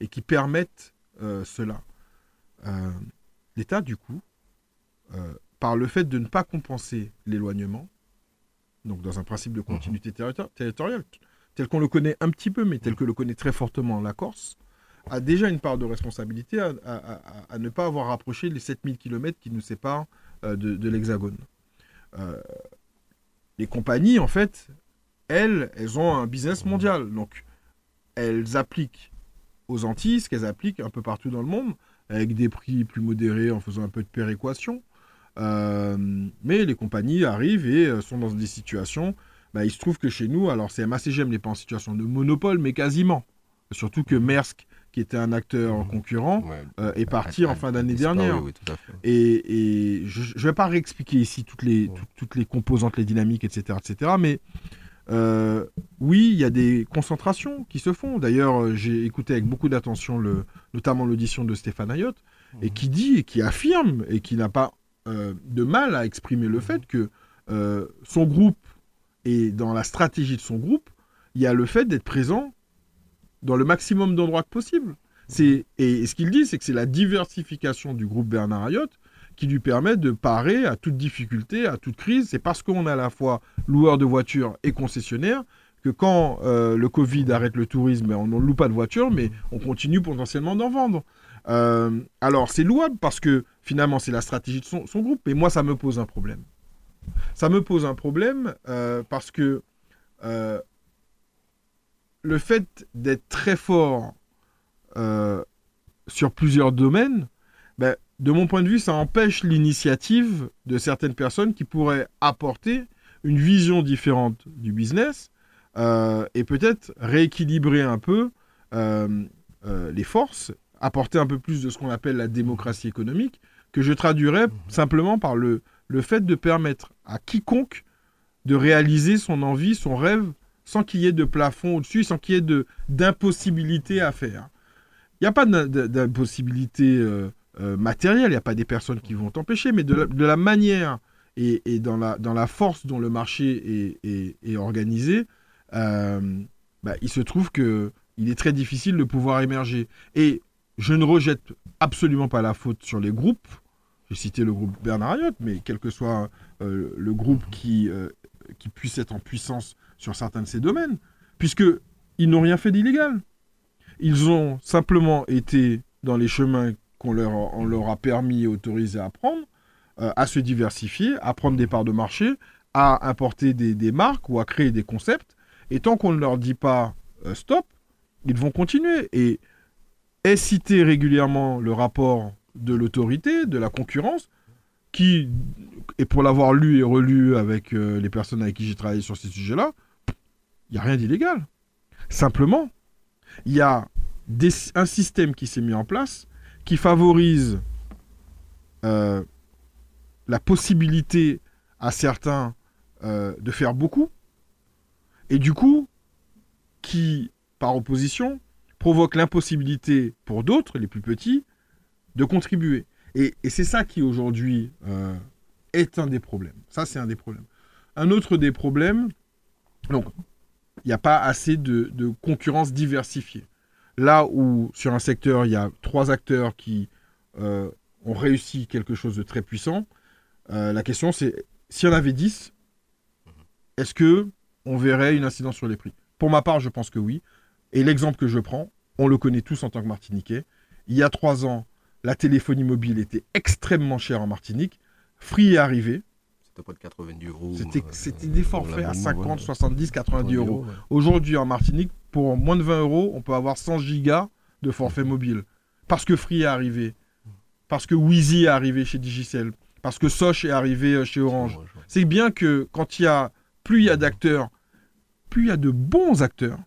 et qui permette cela. Euh, L'État, du coup, euh, par le fait de ne pas compenser l'éloignement, donc dans un principe de mhm. continuité territoriale, tel qu'on le connaît un petit peu, mais tel que le connaît très fortement la Corse, a déjà une part de responsabilité à, ne pas avoir rapproché les 7000 km qui nous séparent de, l'Hexagone. les compagnies, en fait, elles, elles ont un business mondial. Donc, elles appliquent aux Antilles, ce qu'elles appliquent un peu partout dans le monde, avec des prix plus modérés en faisant un peu de péréquation. Euh, mais les compagnies arrivent et euh, sont dans des situations. Bah, il se trouve que chez nous, alors CMA-CGM n'est pas en situation de monopole, mais quasiment. Surtout que Maersk, qui était un acteur concurrent, euh, est parti en fin d'année dernière. et, je ne vais pas réexpliquer ici toutes les, toutes les composantes, les dynamiques, etc. etc. mais euh, oui, il y a des concentrations qui se font. D'ailleurs, euh, j'ai écouté avec beaucoup d'attention, le, notamment l'audition de Stéphane Ayotte, et qui dit, et qui affirme, et qui n'a pas euh, de mal à exprimer le fait que euh, son groupe et dans la stratégie de son groupe, il y a le fait d'être présent dans le maximum d'endroits possible. C'est, et, ce qu'il dit, c'est que c'est la diversification du groupe Bernard Ayotte qui lui permet de parer à toute difficulté, à toute crise. C'est parce qu'on est à la fois loueur de voitures et concessionnaire que quand euh, le Covid arrête le tourisme, on ne loue pas de voitures, mais on continue potentiellement d'en vendre. Euh, alors c'est louable parce que finalement c'est la stratégie de son, groupe, mais moi ça me pose un problème. Ça me pose un problème euh, parce que le fait d'être très fort sur plusieurs domaines, ben, de mon point de vue, ça empêche l'initiative de certaines personnes qui pourraient apporter une vision différente du business euh, et peut-être rééquilibrer un peu euh, euh, les forces, apporter un peu plus de ce qu'on appelle la démocratie économique, que je traduirais simplement par le, le fait de permettre à quiconque de réaliser son envie, son rêve, sans qu'il y ait de plafond au-dessus, sans qu'il y ait d'impossibilité à faire. Il n'y a pas d'impossibilité matérielle, il n'y a pas des personnes qui vont t'empêcher, mais de la, manière et, dans, la, force dont le marché est, organisé, euh, bah, il se trouve que il est très difficile de pouvoir émerger. Et je ne rejette absolument pas la faute sur les groupes. J'ai cité le groupe Bernard Ayotte, mais quel que soit euh, le groupe qui, euh, qui puisse être en puissance sur certains de ces domaines, puisqu'ils n'ont rien fait d'illégal. Ils ont simplement été dans les chemins qu'on leur, on leur a permis et autorisé à prendre, à se diversifier, à prendre des parts de marché, à importer des, des marques ou à créer des concepts et tant qu'on ne leur dit pas euh, stop, ils vont continuer. Et est cité régulièrement le rapport de l'autorité, de la concurrence, qui, et pour l'avoir lu et relu avec euh, les personnes avec qui j'ai travaillé sur ces sujets-là, il n'y a rien d'illégal. Simplement, il y a un système qui s'est mis en place qui favorise euh, la possibilité à certains de faire beaucoup et du coup, qui, par opposition, provoque l'impossibilité pour d'autres, les plus petits, de contribuer. Et, c'est ça qui aujourd'hui euh, est un des problèmes. Ça, c'est un des problèmes. Un autre des problèmes, donc, il n'y a pas assez de, concurrence diversifiée. Là où sur un secteur, il y a trois acteurs qui euh, ont réussi quelque chose de très puissant, euh, la question c'est, s'il y en avait dix, est-ce que on verrait une incidence sur les prix? Pour ma part, je pense que oui. Et l'exemple que je prends, on le connaît tous en tant que Martiniquais. Il y a trois ans, la téléphonie mobile était extrêmement chère en Martinique. Free est arrivé. C'était pas de 90 euros. C'était des forfaits à 50, 70, 90 euros. Aujourd'hui, en Martinique, pour moins de 20 euros, on peut avoir 100 gigas de forfait mobile. Parce que Free est arrivé. Parce que Wheezy est arrivé chez Digicel. Parce que Soch est arrivé euh, chez Orange. C'est bien que quand il y a plus il y a d'acteurs, plus il y a de bons acteurs.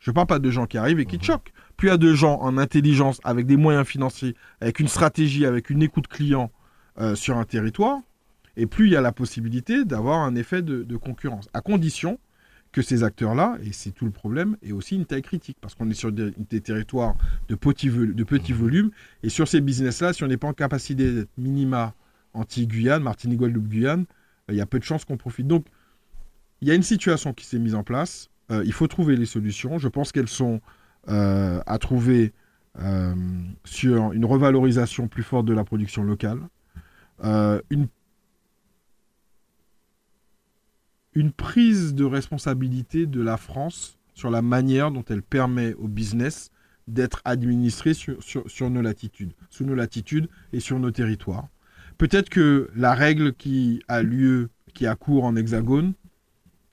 Je ne parle pas de gens qui arrivent et qui te choquent. Plus il y a de gens en intelligence, avec des moyens financiers, avec une stratégie, avec une écoute client euh, sur un territoire, et plus il y a la possibilité d'avoir un effet de, concurrence. À condition que ces acteurs-là, et c'est tout le problème, aient aussi une taille critique. Parce qu'on est sur des, territoires de petits, de petits mhm. volumes, et sur ces business-là, si on n'est pas en capacité d'être minima anti-Guyane, Martinique, Guadeloupe, Guyane, il y a peu de chances qu'on profite. Donc, il y a une situation qui s'est mise en place. Euh, il faut trouver les solutions. Je pense qu'elles sont euh, à trouver euh, sur une revalorisation plus forte de la production locale, une, une prise de responsabilité de la France sur la manière dont elle permet au business d'être administré sur, nos latitudes, sous nos latitudes et sur nos territoires. Peut-être que la règle qui a lieu, qui a cours en hexagone,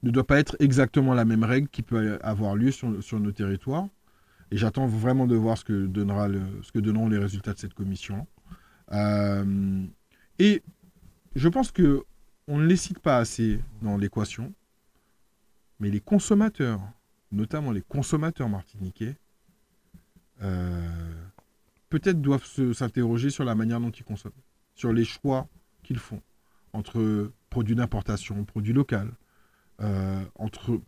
ne doit pas être exactement la même règle qui peut avoir lieu sur, nos territoires. Et j'attends vraiment de voir ce que, donnera ce que donneront les résultats de cette commission. Euh, et je pense que on ne les cite pas assez dans l'équation, mais les consommateurs, notamment les consommateurs martiniquais, euh, peut-être doivent s'interroger sur la manière dont ils consomment, sur les choix qu'ils font entre produits d'importation, produits locaux, euh, entre...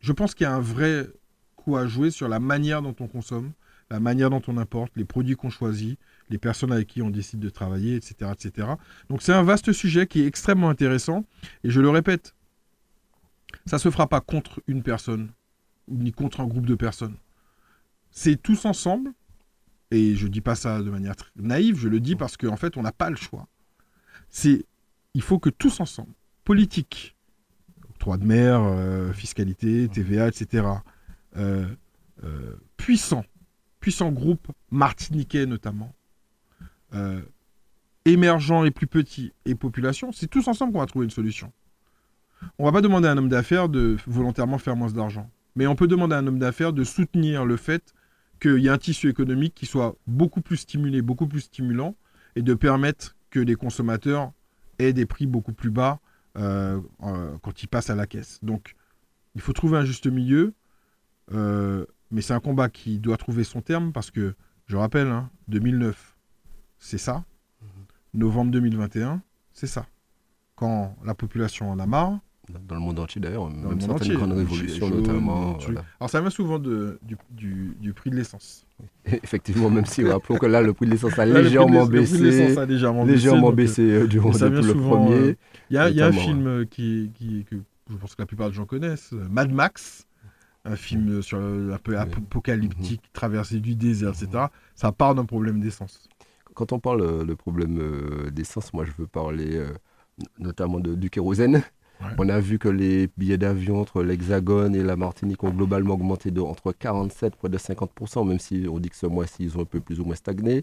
Je pense qu'il y a un vrai coup à jouer sur la manière dont on consomme, la manière dont on importe, les produits qu'on choisit, les personnes avec qui on décide de travailler, etc. etc. Donc c'est un vaste sujet qui est extrêmement intéressant. Et je le répète, ça ne se fera pas contre une personne, ni contre un groupe de personnes. C'est tous ensemble, et je ne dis pas ça de manière naïve, je le dis parce qu'en fait, on n'a pas le choix. C'est, il faut que tous ensemble, politique, droit de mer, euh, fiscalité, TVA, etc., euh, euh, puissants, puissants groupes martiniquais notamment, euh, émergents et plus petits et population, c'est tous ensemble qu'on va trouver une solution. On va pas demander à un homme d'affaires de volontairement faire moins d'argent, mais on peut demander à un homme d'affaires de soutenir le fait qu'il y ait un tissu économique qui soit beaucoup plus stimulé, beaucoup plus stimulant, et de permettre que les consommateurs aient des prix beaucoup plus bas euh, euh, quand ils passent à la caisse. Donc, il faut trouver un juste milieu, mais c'est un combat qui doit trouver son terme parce que, je rappelle, hein, 2009, c'est ça. Novembre 2021, c'est ça. Quand la population en a marre, Dans le monde entier d'ailleurs, le même certaines grandes révolutions notamment. voilà. Alors ça vient souvent de, du, du- du prix de l'essence. [LAUGHS] Effectivement, même si rappelons que là, le prix de l'essence a légèrement l'ess- le prix de l'essence baissé. a légèrement Légèrement baissé. euh, baissé euh, durant le souvent, premier. euh, Il y a, il y a un film euh, qui, qui- que je pense que la plupart des gens connaissent, euh, Mad Max, un film euh, sur un peu apocalyptique, traversée du désert, etc. Ça part d'un problème d'essence. Quand on parle euh, de problème euh, d'essence, moi je veux parler euh, notamment de- du kérosène. Ouais. On a vu que les billets d'avion entre l'Hexagone et la Martinique ont globalement augmenté de entre 47 près de 50%, même si on dit que ce mois-ci ils ont un peu plus ou moins stagné.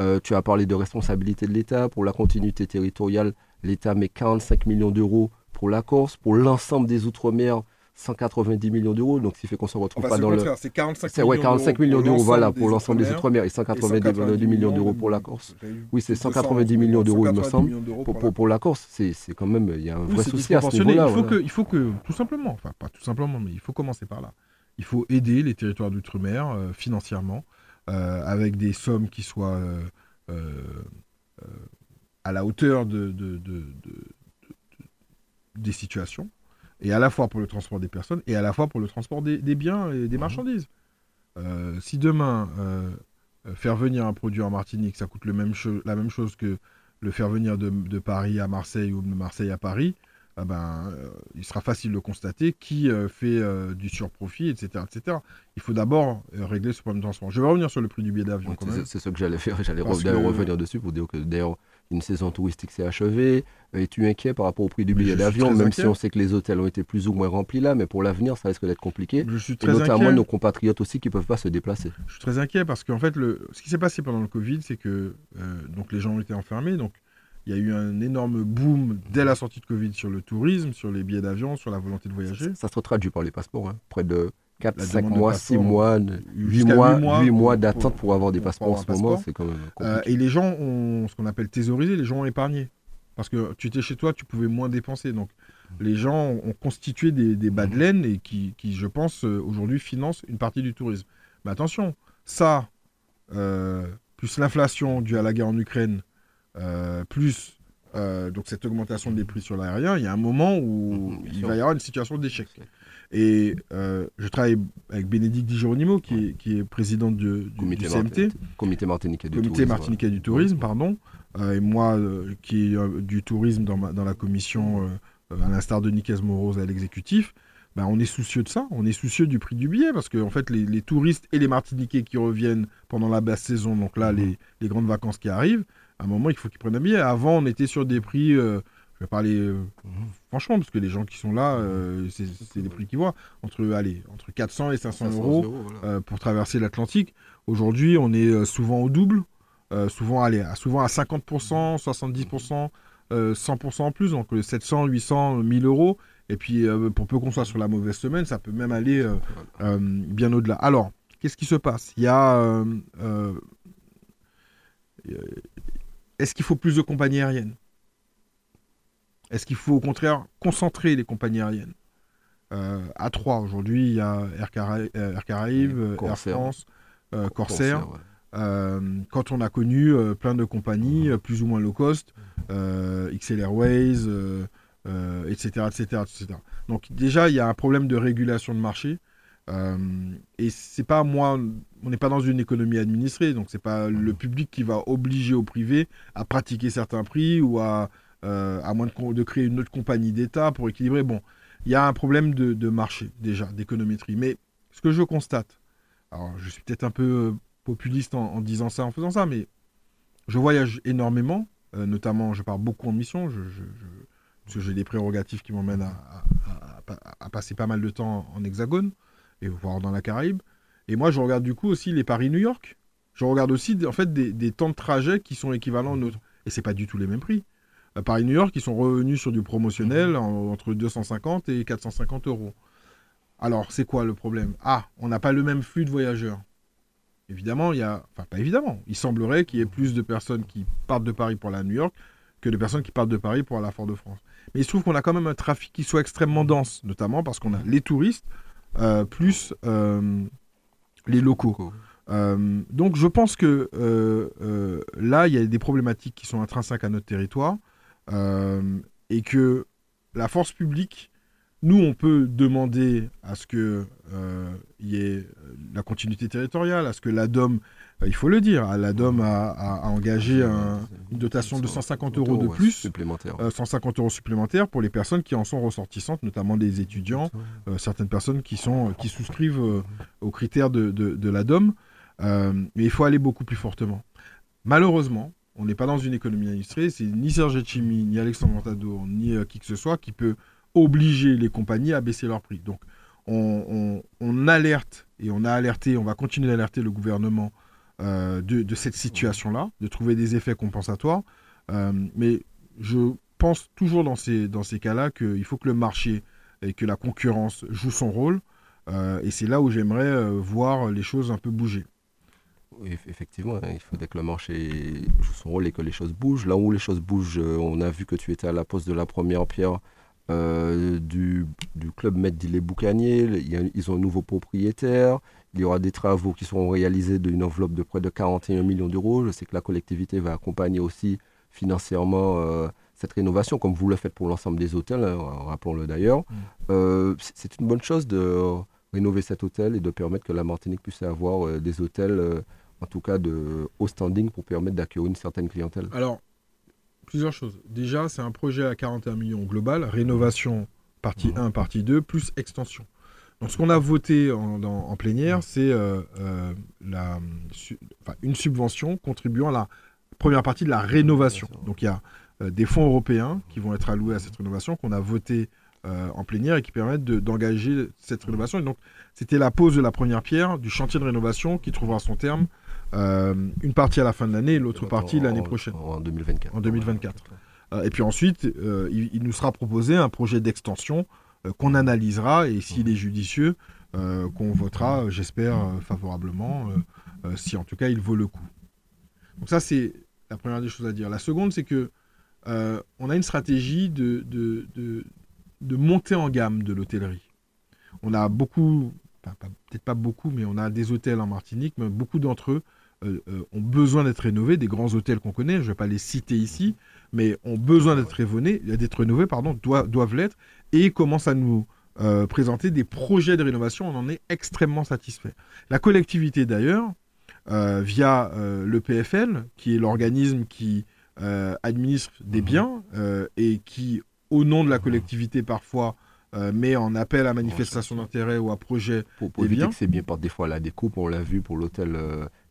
Euh, tu as parlé de responsabilité de l'État. Pour la continuité territoriale, l'État met 45 millions d'euros pour la Corse. Pour l'ensemble des Outre-mer, 190 millions d'euros. Donc, ce qui fait qu'on ne se retrouve pas dans le. c'est 45 C'est ouais, 45 millions d'euros, voilà, pour l'ensemble des Outre-mer et 190 millions d'euros pour la Corse. Oui, c'est 190 millions d'euros, il me semble. Pour, pour, pour la Corse, c'est quand même, il y a un Oui, vrai souci à ce niveau-là. Il faut, voilà. que, il faut que, tout simplement, enfin pas tout simplement, mais il faut commencer par là. Il faut aider les territoires d'outre-mer euh, financièrement, euh, avec des sommes qui soient euh, à la hauteur de, de- de- de- de- des situations, et à la fois pour le transport des personnes, et à la fois pour le transport des, des biens et des Mhm. marchandises. Euh, si demain, euh, faire venir un produit en Martinique, ça coûte le même cho- la même chose que le faire venir de, de Paris à Marseille ou de Marseille à Paris, ah ben, euh, il sera facile de constater qui fait du surprofit, etc., etc. Il faut d'abord régler ce problème de transport. Je vais revenir sur le prix du billet d'avion c'est- ce que j'allais faire. J'allais que- revenir dessus pour dire que d'ailleurs une saison touristique s'est achevée. Euh, Es-tu inquiet par rapport au prix du billet d'avion, même inquiet. si on sait que les hôtels ont été plus ou moins remplis là, mais pour l'avenir, ça risque d'être compliqué. Je suis Et très notamment inquiet. nos compatriotes aussi qui ne peuvent pas se déplacer. Je suis très inquiet parce qu'en fait, le, ce qui s'est passé pendant le Covid, c'est que euh, donc les gens ont été enfermés. Donc, il y a eu un énorme boom dès la sortie de Covid sur le tourisme, sur les billets d'avion, sur la volonté de voyager. Ça, ça se traduit par les passeports. hein. Près de 4, La 5 demande de mois, passeport, 6 mois, 8 jusqu'à mois, huit mois 8 mois pour- d'attente pour avoir des passeports en ce moment. C'est quand même Euh, compliqué. et les gens ont ce qu'on appelle thésaurisé, les gens ont épargné. Parce que tu étais chez toi, tu pouvais moins dépenser. Donc les gens ont constitué des, des bas de laine et qui, qui, je pense, euh, aujourd'hui financent une partie du tourisme. Mais attention, ça, euh, plus l'inflation due à la guerre en Ukraine, euh, plus euh, donc cette augmentation des prix sur l'aérien, il y a un moment où Mhm, il va y avoir une situation d'échec. Et euh, je travaille avec Bénédicte Di Geronimo, qui, est, qui est présidente du, du- Comité, du CMT Martinique, comité martiniquais du comité tourisme, martiniquais du tourisme, pardon, euh, et moi euh, qui est du tourisme dans, ma- dans la commission, à l'instar de Nicaise Morose à l'exécutif, ben, on est soucieux de ça, on est soucieux du prix du billet, parce que en fait, les, les touristes et les Martiniquais qui reviennent pendant la basse saison, donc là, les, les grandes vacances qui arrivent, à un moment, il faut qu'ils prennent un billet. Avant, on était sur des prix, je vais parler euh, franchement, parce que les gens qui sont là, euh, c'est les prix qu'ils voient, entre, allez, entre 400 et 500, 500 euros voilà. euh, pour traverser l'Atlantique. Aujourd'hui, on est souvent au double, souvent, allez, à, souvent à 50%, 70%, euh, 100% en plus, donc euh, 700, 800, 1000 euros. Et puis, pour peu qu'on soit sur la mauvaise semaine, ça peut même aller bien au-delà. Alors, qu'est-ce qui se passe? Il y a. Est-ce qu'il faut plus de compagnies aériennes? Est-ce qu'il faut au contraire concentrer les compagnies aériennes Euh, À trois, aujourd'hui, il y a Air, Cara- Air Caraïbes, Air. France, euh, Corsair. ouais. Euh, quand on a connu euh, plein de compagnies euh, plus ou moins low cost, euh, XL Airways, etc., etc., etc. Donc déjà, il y a un problème de régulation de marché. Et c'est pas moi, on n'est pas dans une économie administrée, donc c'est pas le public qui va obliger au privé à pratiquer certains prix ou à, euh, à moins de, de, créer une autre compagnie d'État pour équilibrer. Bon, il y a un problème de, marché déjà, d'économétrie. Mais ce que je constate, alors je suis peut-être un peu euh, populiste en, disant ça, en faisant ça, mais je voyage énormément, euh, notamment je pars beaucoup en mission, je, parce que j'ai des prérogatives qui m'emmènent à, à, passer pas mal de temps en hexagone et voire dans la Caraïbe. Et moi, je regarde du coup aussi les Paris-New York. Je regarde aussi en fait des, des, temps de trajet qui sont équivalents aux nôtres. Et c'est pas du tout les mêmes prix. Paris-New York, ils sont revenus sur du promotionnel en, entre 250 et 450 euros. Alors, c'est quoi le problème? Ah, on n'a pas le même flux de voyageurs. Évidemment, il y a. Enfin, pas évidemment. Il semblerait qu'il y ait plus de personnes qui partent de Paris pour la New York que de personnes qui partent de Paris pour la Fort-de-France. Mais il se trouve qu'on a quand même un trafic qui soit extrêmement dense, notamment parce qu'on a les touristes euh, plus euh, les locaux. Euh, donc je pense que là, il y a des problématiques qui sont intrinsèques à notre territoire et que la force publique, nous, on peut demander à ce qu'il y ait la continuité territoriale, à ce que l'ADOM il faut le dire, l'ADOM a, a, a, engagé un, une dotation de 150 euros de plus, supplémentaire. Euh, 150 euros supplémentaires pour les personnes qui en sont ressortissantes, notamment des étudiants, euh, certaines personnes qui, sont, qui souscrivent euh, aux critères de, de, de l'ADOM. mais il faut aller beaucoup plus fortement. Malheureusement, on n'est pas dans une économie industrielle, c'est ni Serge Chimie, ni Alexandre Montadour, ni qui que ce soit qui peut obliger les compagnies à baisser leurs prix. Donc, on, alerte, et on a alerté, on va continuer d'alerter le gouvernement euh, de, cette situation-là, de trouver des effets compensatoires. Euh, mais je pense toujours dans ces, cas-là qu'il faut que le marché et que la concurrence joue son rôle. Euh, et c'est là où j'aimerais euh, voir les choses un peu bouger. Oui, effectivement, hein, il faudrait que le marché joue son rôle et que les choses bougent. Là où les choses bougent, euh, on a vu que tu étais à la poste de la première pierre euh, du, du, club Maître d'Île Boucanier. Ils ont un nouveau propriétaire. Il y aura des travaux qui seront réalisés d'une enveloppe de près de 41 millions d'euros. Je sais que la collectivité va accompagner aussi financièrement euh, cette rénovation, comme vous le faites pour l'ensemble des hôtels, hein, rappelons-le d'ailleurs. Mmh. Euh, c'est une bonne chose de rénover cet hôtel et de permettre que la Martinique puisse avoir des hôtels, en tout cas de haut standing, pour permettre d'accueillir une certaine clientèle. Alors, plusieurs choses. Déjà, c'est un projet à 41 millions global, rénovation partie mmh. 1, partie 2, plus extension. Donc, ce qu'on a voté en, en, en plénière, c'est euh, euh, la, su, enfin, une subvention contribuant à la première partie de la rénovation. Donc, il y a euh, des fonds européens qui vont être alloués à cette rénovation qu'on a voté en plénière et qui permettent d'engager de, cette rénovation. Et donc, c'était la pose de la première pierre du chantier de rénovation qui trouvera son terme une partie à la fin de l'année l'autre partie l'année prochaine. En 2024. En 2024. et puis ensuite, il, il, nous sera proposé un projet d'extension euh, qu'on analysera et s'il est judicieux, euh, qu'on votera, j'espère, euh, favorablement, si en tout cas il vaut le coup. Donc ça, c'est la première des choses à dire. La seconde, c'est que on a une stratégie de, de, de, de montée en gamme de l'hôtellerie. On a beaucoup, peut-être pas beaucoup, mais on a des hôtels en Martinique, mais beaucoup d'entre eux euh, euh, ont besoin d'être rénovés, des grands hôtels qu'on connaît, je ne vais pas les citer ici, mais ont besoin d'être rénovés, d'être rénovés pardon, doivent, doivent l'être, et commencent à nous euh, présenter des projets de rénovation, on en est extrêmement satisfait. La collectivité d'ailleurs, euh, via euh, le PFL, qui est l'organisme qui administre des biens et qui, au nom de la collectivité parfois, met en appel à manifestation d'intérêt ou à projet pour, pour éviter que c'est bien par des fois la découpe, on l'a vu pour l'hôtel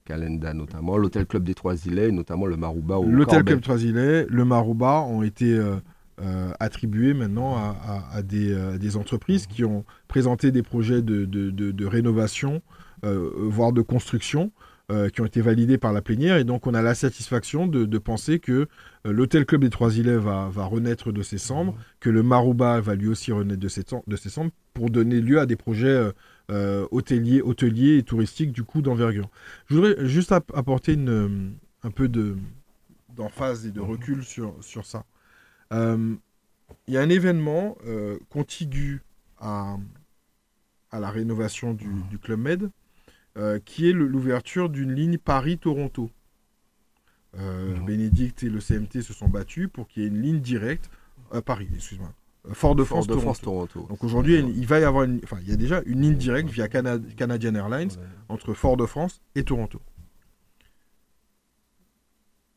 Calenda notamment, l'hôtel Club des Trois Îlets, notamment le Marouba. L'hôtel Club des Trois Îlets, le Marouba ont été euh, euh, attribués maintenant à, à, à, des, à, des, entreprises qui ont présenté des projets de, de, de, de rénovation, euh, voire de construction, euh, qui ont été validés par la plénière. Et donc, on a la satisfaction de, penser que euh, l'hôtel Club des Trois Îlets va, va, renaître de ses cendres, que le Marouba va lui aussi renaître de ses, de ses cendres pour donner lieu à des projets euh, hôteliers, hôteliers et touristiques du coup d'envergure. Je voudrais juste ap apporter une, un peu d'emphase et de recul sur, sur ça. Il euh, y a un événement euh, contigu à, à la rénovation du, du Club Med euh, qui est l'ouverture d'une ligne Paris-Toronto. Mmh. Bénédicte et le CMT se sont battus pour qu'il y ait une ligne directe à Paris, excuse-moi, Fort-de-France, Fort de France, Toronto. Toronto. Donc aujourd'hui, il va y avoir une, enfin, il y a déjà une ligne directe via Cana- Canadian Airlines entre Fort-de-France et Toronto.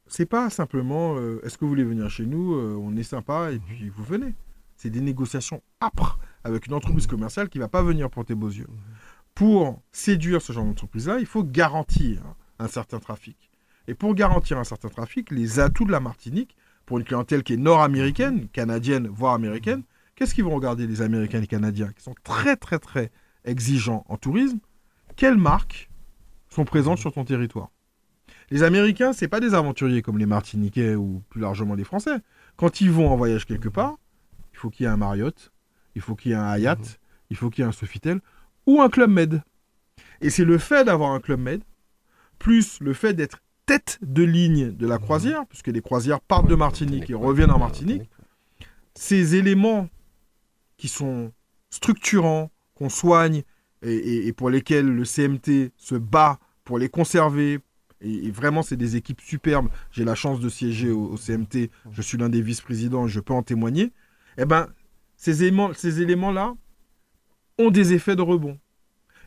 C'est pas simplement euh, est-ce que vous voulez venir chez nous, euh, on est sympa et puis vous venez. C'est des négociations âpres avec une entreprise commerciale qui va pas venir pour tes beaux yeux. Pour séduire ce genre d'entreprise-là, il faut garantir un certain trafic. Et pour garantir un certain trafic, les atouts de la Martinique, pour une clientèle qui est nord-américaine, canadienne, voire américaine, qu'est-ce qu'ils vont regarder les Américains et les Canadiens, qui sont très très très exigeants en tourisme? Quelles marques sont présentes sur ton territoire? Les Américains, c'est pas des aventuriers comme les Martiniquais ou plus largement les Français. Quand ils vont en voyage quelque part, il faut qu'il y ait un Marriott, il faut qu'il y ait un Hyatt, il faut qu'il y ait un Sofitel ou un Club Med. Et c'est le fait d'avoir un Club Med, plus le fait d'être tête de ligne de la croisière, puisque les croisières partent de Martinique et reviennent en Martinique, ces éléments qui sont structurants, qu'on soigne et, pour lesquels le CMT se bat pour les conserver. Et, vraiment, c'est des équipes superbes. J'ai la chance de siéger au, CMT. Je suis l'un des vice-présidents. Je peux en témoigner. Eh ben, ces éléments, ces éléments-là ont des effets de rebond.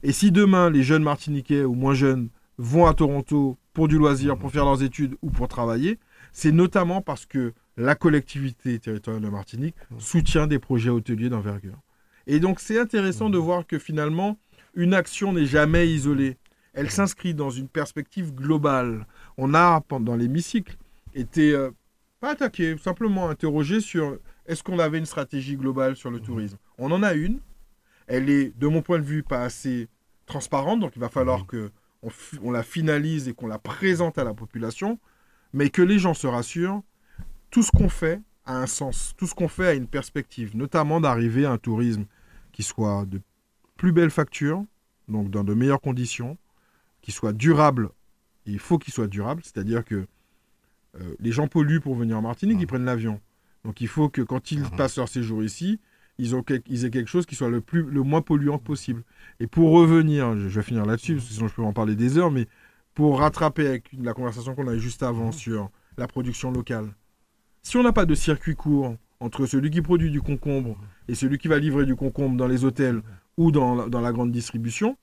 Et si demain, les jeunes Martiniquais ou moins jeunes vont à Toronto pour du loisir, pour faire leurs études ou pour travailler, c'est notamment parce que la collectivité territoriale de Martinique soutient des projets hôteliers d'envergure. Et donc c'est intéressant de voir que finalement, une action n'est jamais isolée. Elle s'inscrit dans une perspective globale. On a, pendant l'hémicycle, été, euh, pas attaqué, simplement interrogé sur est-ce qu'on avait une stratégie globale sur le tourisme? On en a une. Elle est, de mon point de vue, pas assez transparente, donc il va falloir que on, la finalise et qu'on la présente à la population, mais que les gens se rassurent, tout ce qu'on fait a un sens, tout ce qu'on fait a une perspective, notamment d'arriver à un tourisme qui soit de plus belle facture, donc dans de meilleures conditions, qui soit durable. Il faut qu'il soit durable, c'est-à-dire que euh, les gens polluent pour venir en Martinique, ils prennent l'avion. Donc il faut que quand ils passent leur séjour ici, ils, ont quel- ils aient quelque chose qui soit le, plus, le moins polluant possible. Et pour revenir, je je vais finir là-dessus, parce que sinon je peux en parler des heures, mais pour rattraper avec la conversation qu'on a eue juste avant sur la production locale, si on n'a pas de circuit court entre celui qui produit du concombre et celui qui va livrer du concombre dans les hôtels ou dans la, dans la grande distribution,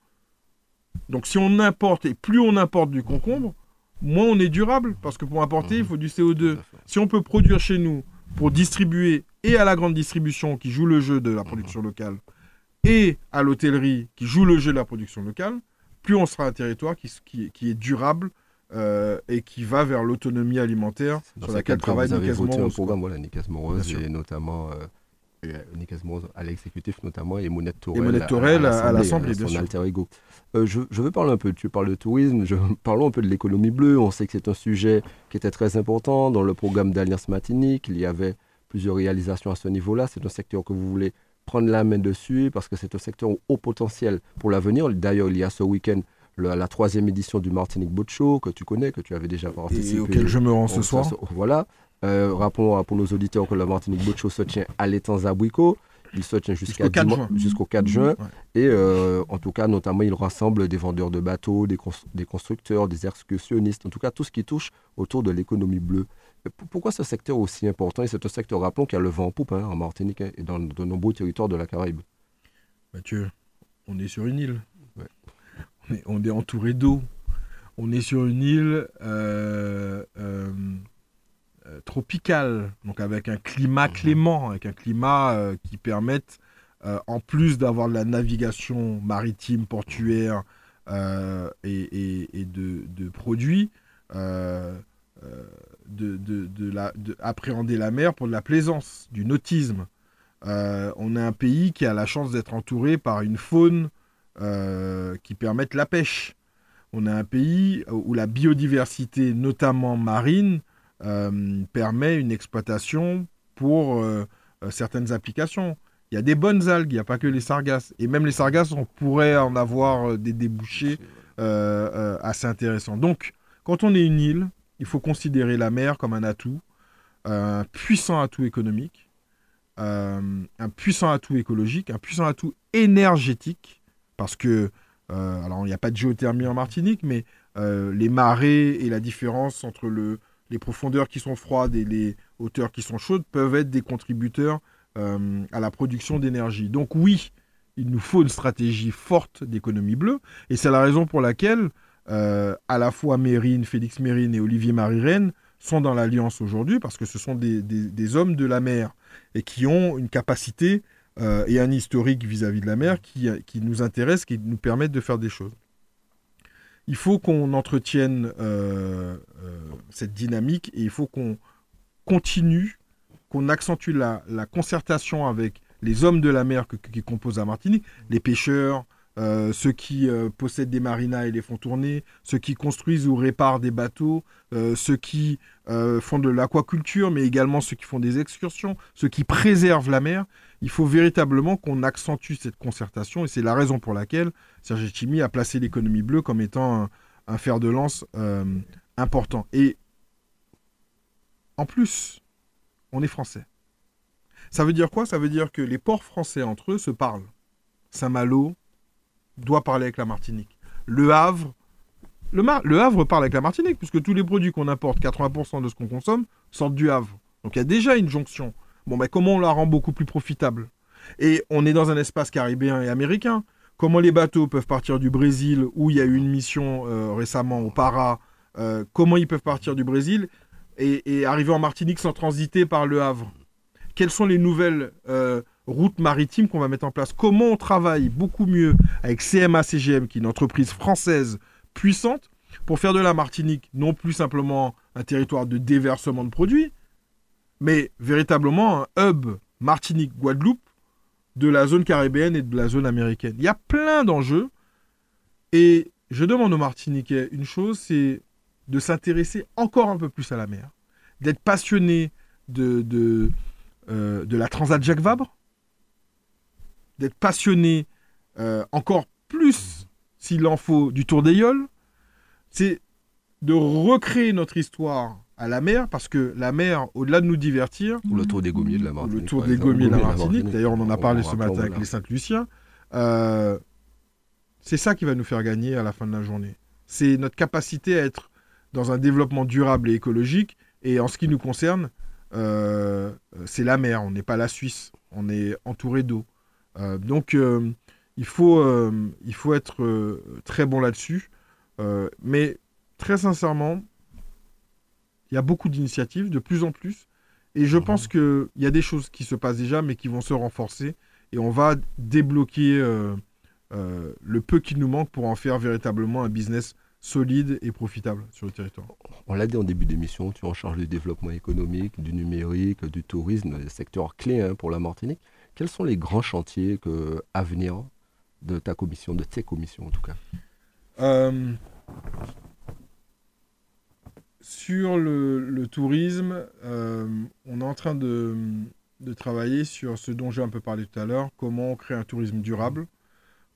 donc si on importe, et plus on importe du concombre, moins on est durable, parce que pour importer, il faut du CO2. Si on peut produire chez nous pour distribuer et à la grande distribution qui joue le jeu de la production locale et à l'hôtellerie qui joue le jeu de la production locale, plus on sera un territoire qui, qui- qui est durable euh, et qui va vers l'autonomie alimentaire sur laquelle travaille vous avez voté un programme, voilà, Bien sûr. et notamment euh, euh, à l'exécutif notamment, et Monette Tourelle à- à l'Assemblée, bien son sûr. alter ego. Euh, je, je veux parler un peu, tu parles de tourisme, je, [LAUGHS] parlons un peu de l'économie bleue. On sait que c'est un sujet qui était très important dans le programme d'Alliance Martinique. Il y avait plusieurs réalisations à ce niveau-là. C'est un secteur que vous voulez prendre la main dessus parce que c'est un secteur au haut potentiel pour l'avenir. D'ailleurs, il y a ce week-end le- la troisième édition du Martinique Boat Show que tu connais, que tu avais déjà participé. et auquel je me rends ce soir. ça, Voilà. Euh, rappelons pour nos auditeurs que le Martinique Boat Show se tient à l'étang Zabrico. Il se tient Jusqu'au 4 diman- juin. jusqu'au 4 juin. Ouais. Et euh, en tout cas, notamment, il rassemble des vendeurs de bateaux, des, cons- des constructeurs, des excursionnistes, en tout cas, tout ce qui touche autour de l'économie bleue. Pourquoi ce secteur est aussi important? Et c'est un secteur, rappelons, qui a le vent en poupe hein, en Martinique hein, et dans de nombreux territoires de la Caraïbe. Mathieu, on est sur une île. Ouais. On, est, on est entouré d'eau. On est sur une île euh, euh, euh, tropicale, donc avec un climat clément, avec un climat qui permette, en plus d'avoir de la navigation maritime, portuaire et, et- et de, de produits, de, de- de la- de appréhender la mer pour de la plaisance, du nautisme. Euh, on est un pays qui a la chance d'être entouré par une faune euh, qui permette la pêche. On est un pays où la biodiversité, notamment marine, euh, permet une exploitation pour euh, euh, certaines applications. Il y a des bonnes algues, il n'y a pas que les sargasses. Et même les sargasses, on pourrait en avoir euh, des débouchés euh, euh, assez intéressants. Donc, quand on est une île, il faut considérer la mer comme un atout, un puissant atout économique, euh, un puissant atout écologique, un puissant atout énergétique, parce que, euh, alors il n'y a pas de géothermie en Martinique, mais euh, les marées et la différence entre le, les profondeurs qui sont froides et les hauteurs qui sont chaudes peuvent être des contributeurs à la production d'énergie. Donc oui, il nous faut une stratégie forte d'économie bleue, et c'est la raison pour laquelle euh, à la fois Mérine, Félix Mérine et Olivier Marie-Rennes sont dans l'alliance aujourd'hui, parce que ce sont des, hommes de la mer, et qui ont une capacité euh, et un historique vis-à-vis de la mer qui, nous intéresse, qui nous permettent de faire des choses. Il faut qu'on entretienne cette dynamique et il faut qu'on continue qu'on accentue la, concertation avec les hommes de la mer qui composent la Martinique, les pêcheurs, euh, ceux qui euh, possèdent des marinas et les font tourner, ceux qui construisent ou réparent des bateaux, euh, ceux qui font de l'aquaculture, mais également ceux qui font des excursions, ceux qui préservent la mer. Il faut véritablement qu'on accentue cette concertation et c'est la raison pour laquelle Serge Chimi a placé l'économie bleue comme étant un fer de lance important. Et en plus, on est français. Ça veut dire quoi? Ça veut dire que les ports français entre eux se parlent. Saint-Malo doit parler avec la Martinique. Le Havre, le, Havre parle avec la Martinique, puisque tous les produits qu'on importe, 80% de ce qu'on consomme, sortent du Havre. Donc il y a déjà une jonction. Bon, mais comment on la rend beaucoup plus profitable? Et on est dans un espace caribéen et américain. Comment les bateaux peuvent partir du Brésil, où il y a eu une mission euh, récemment au Para euh, Comment ils peuvent partir du Brésil et, arriver en Martinique sans transiter par le Havre? Quelles sont les nouvelles euh, routes maritimes qu'on va mettre en place Comment on travaille beaucoup mieux avec CMA CGM, qui est une entreprise française puissante, pour faire de la Martinique non plus simplement un territoire de déversement de produits, mais véritablement un hub Martinique-Guadeloupe de la zone caribéenne et de la zone américaine. Il y a plein d'enjeux et je demande aux Martiniquais une chose, c'est de s'intéresser encore un peu plus à la mer, d'être passionné de, de, euh, de la Transat Jacques Vabre, d'être passionné euh, encore plus, s'il en faut, du Tour des Yoles, c'est de recréer notre histoire à la mer, parce que la mer, au-delà de nous divertir... Ou le Tour des Gommiers de la Martinique. Le Tour des Gommiers de la Martinique, d'ailleurs on en a parlé ce matin avec les Saint-Luciens, euh, c'est ça qui va nous faire gagner à la fin de la journée. C'est notre capacité à être dans un développement durable et écologique. Et en ce qui nous concerne, euh, c'est la mer, on n'est pas la Suisse, on est entouré d'eau. Euh, donc euh, il, faut, il faut être très bon là-dessus. mais très sincèrement, il y a beaucoup d'initiatives, de plus en plus. Et je pense qu'il y a des choses qui se passent déjà, mais qui vont se renforcer. Et on va débloquer le peu qu'il nous manque pour en faire véritablement un business solide et profitable sur le territoire. On l'a dit en début d'émission, tu es en charge du développement économique, du numérique, du tourisme, des secteurs clés hein, pour la Martinique. Quels sont les grands chantiers que, à venir de ta commission, de tes commissions en tout cas? Euh, Sur le, tourisme, euh, on est en train de, de, travailler sur ce dont j'ai un peu parlé tout à l'heure, comment créer un tourisme durable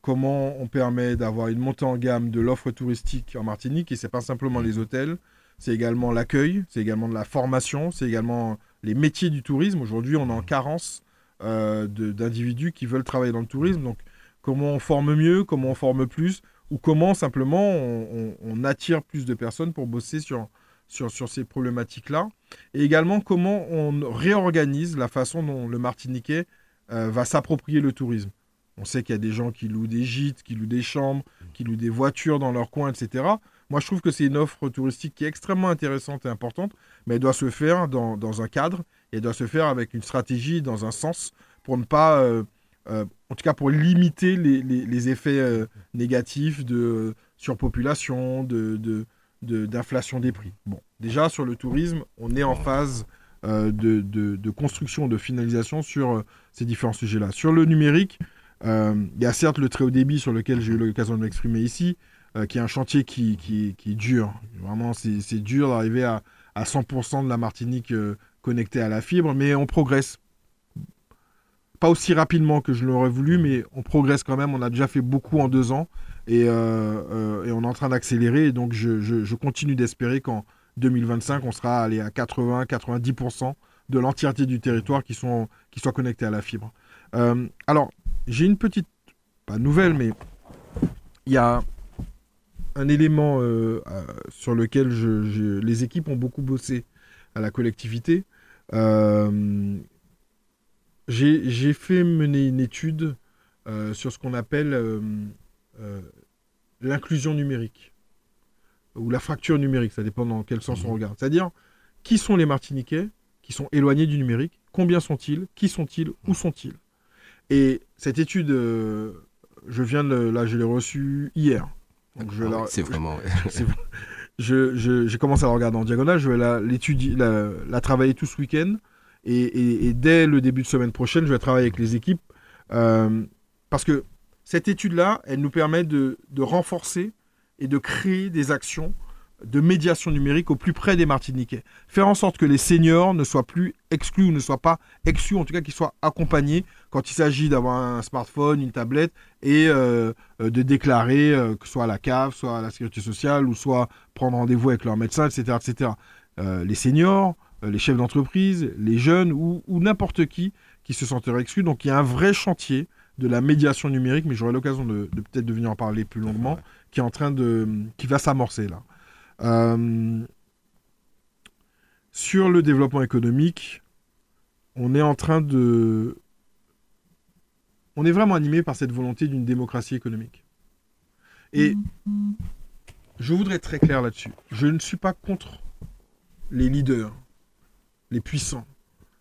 comment on permet d'avoir une montée en gamme de l'offre touristique en Martinique. Et ce n'est pas simplement les hôtels, c'est également l'accueil, c'est également de la formation, c'est également les métiers du tourisme. Aujourd'hui, on est en carence d'individus qui veulent travailler dans le tourisme. Donc, comment on forme mieux, comment on forme plus, ou comment simplement on, attire plus de personnes pour bosser sur, sur, sur ces problématiques-là. Et également comment on réorganise la façon dont le Martiniquais euh, va s'approprier le tourisme. On sait qu'il y a des gens qui louent des gîtes, qui louent des chambres, qui louent des voitures dans leur coin, etc. Moi, je trouve que c'est une offre touristique qui est extrêmement intéressante et importante, mais elle doit se faire dans, un cadre, et doit se faire avec une stratégie, dans un sens, pour ne pas, euh, euh, en tout cas pour limiter les, effets euh, négatifs de surpopulation, d'inflation de, des prix. Bon, déjà sur le tourisme, on est en phase de, de, construction, de finalisation sur ces différents sujets-là. Sur le numérique, il y a certes le très haut débit sur lequel j'ai eu l'occasion de m'exprimer ici, qui est un chantier qui, qui, qui est dur. Vraiment, c'est dur d'arriver à, à, 100% de la Martinique euh, connectée à la fibre, mais on progresse. Pas aussi rapidement que je l'aurais voulu, mais on progresse quand même. On a déjà fait beaucoup en deux ans et, et on est en train d'accélérer. Et donc, je, je, je continue d'espérer qu'en 2025, on sera allé à 80-90% de l'entièreté du territoire qui, sont, qui soit connecté à la fibre. alors, j'ai une petite, pas nouvelle, mais il y a un élément euh, euh, sur lequel je, les équipes ont beaucoup bossé à la collectivité. Euh, j'ai fait mener une étude euh, sur ce qu'on appelle euh, l'inclusion numérique. Ou la fracture numérique, ça dépend dans quel sens on regarde. C'est-à-dire, qui sont les Martiniquais qui sont éloignés du numérique? Combien sont-ils? Qui sont-ils? Où sont-ils? Et cette étude, euh, je viens de là, je l'ai reçue hier. Donc je Ah la- C'est vraiment. [LAUGHS] c'est- je, je- j'ai commencé à la regarder en diagonale, je vais la, la, travailler tout ce week-end. Et, dès le début de semaine prochaine, je vais travailler avec les équipes. euh, parce que cette étude-là, elle nous permet de renforcer et de créer des actions de médiation numérique au plus près des Martiniquais. Faire en sorte que les seniors ne soient plus exclus ou ne soient pas exclus, en tout cas qu'ils soient accompagnés quand il s'agit d'avoir un smartphone, une tablette et euh, euh, de déclarer euh, que ce soit à la CAF, soit à la sécurité sociale ou soit prendre rendez-vous avec leur médecin, etc. etc. Euh, les seniors, les chefs d'entreprise, les jeunes ou, ou n'importe qui qui se sentiraient exclus. Donc il y a un vrai chantier de la médiation numérique, mais j'aurai l'occasion de, de peut-être de venir en parler plus longuement, qui est en train de, qui va s'amorcer là. Euh, sur le développement économique, on est en train de, on est vraiment animé par cette volonté d'une démocratie économique. Et je voudrais être très clair là-dessus. Je ne suis pas contre les leaders, les puissants,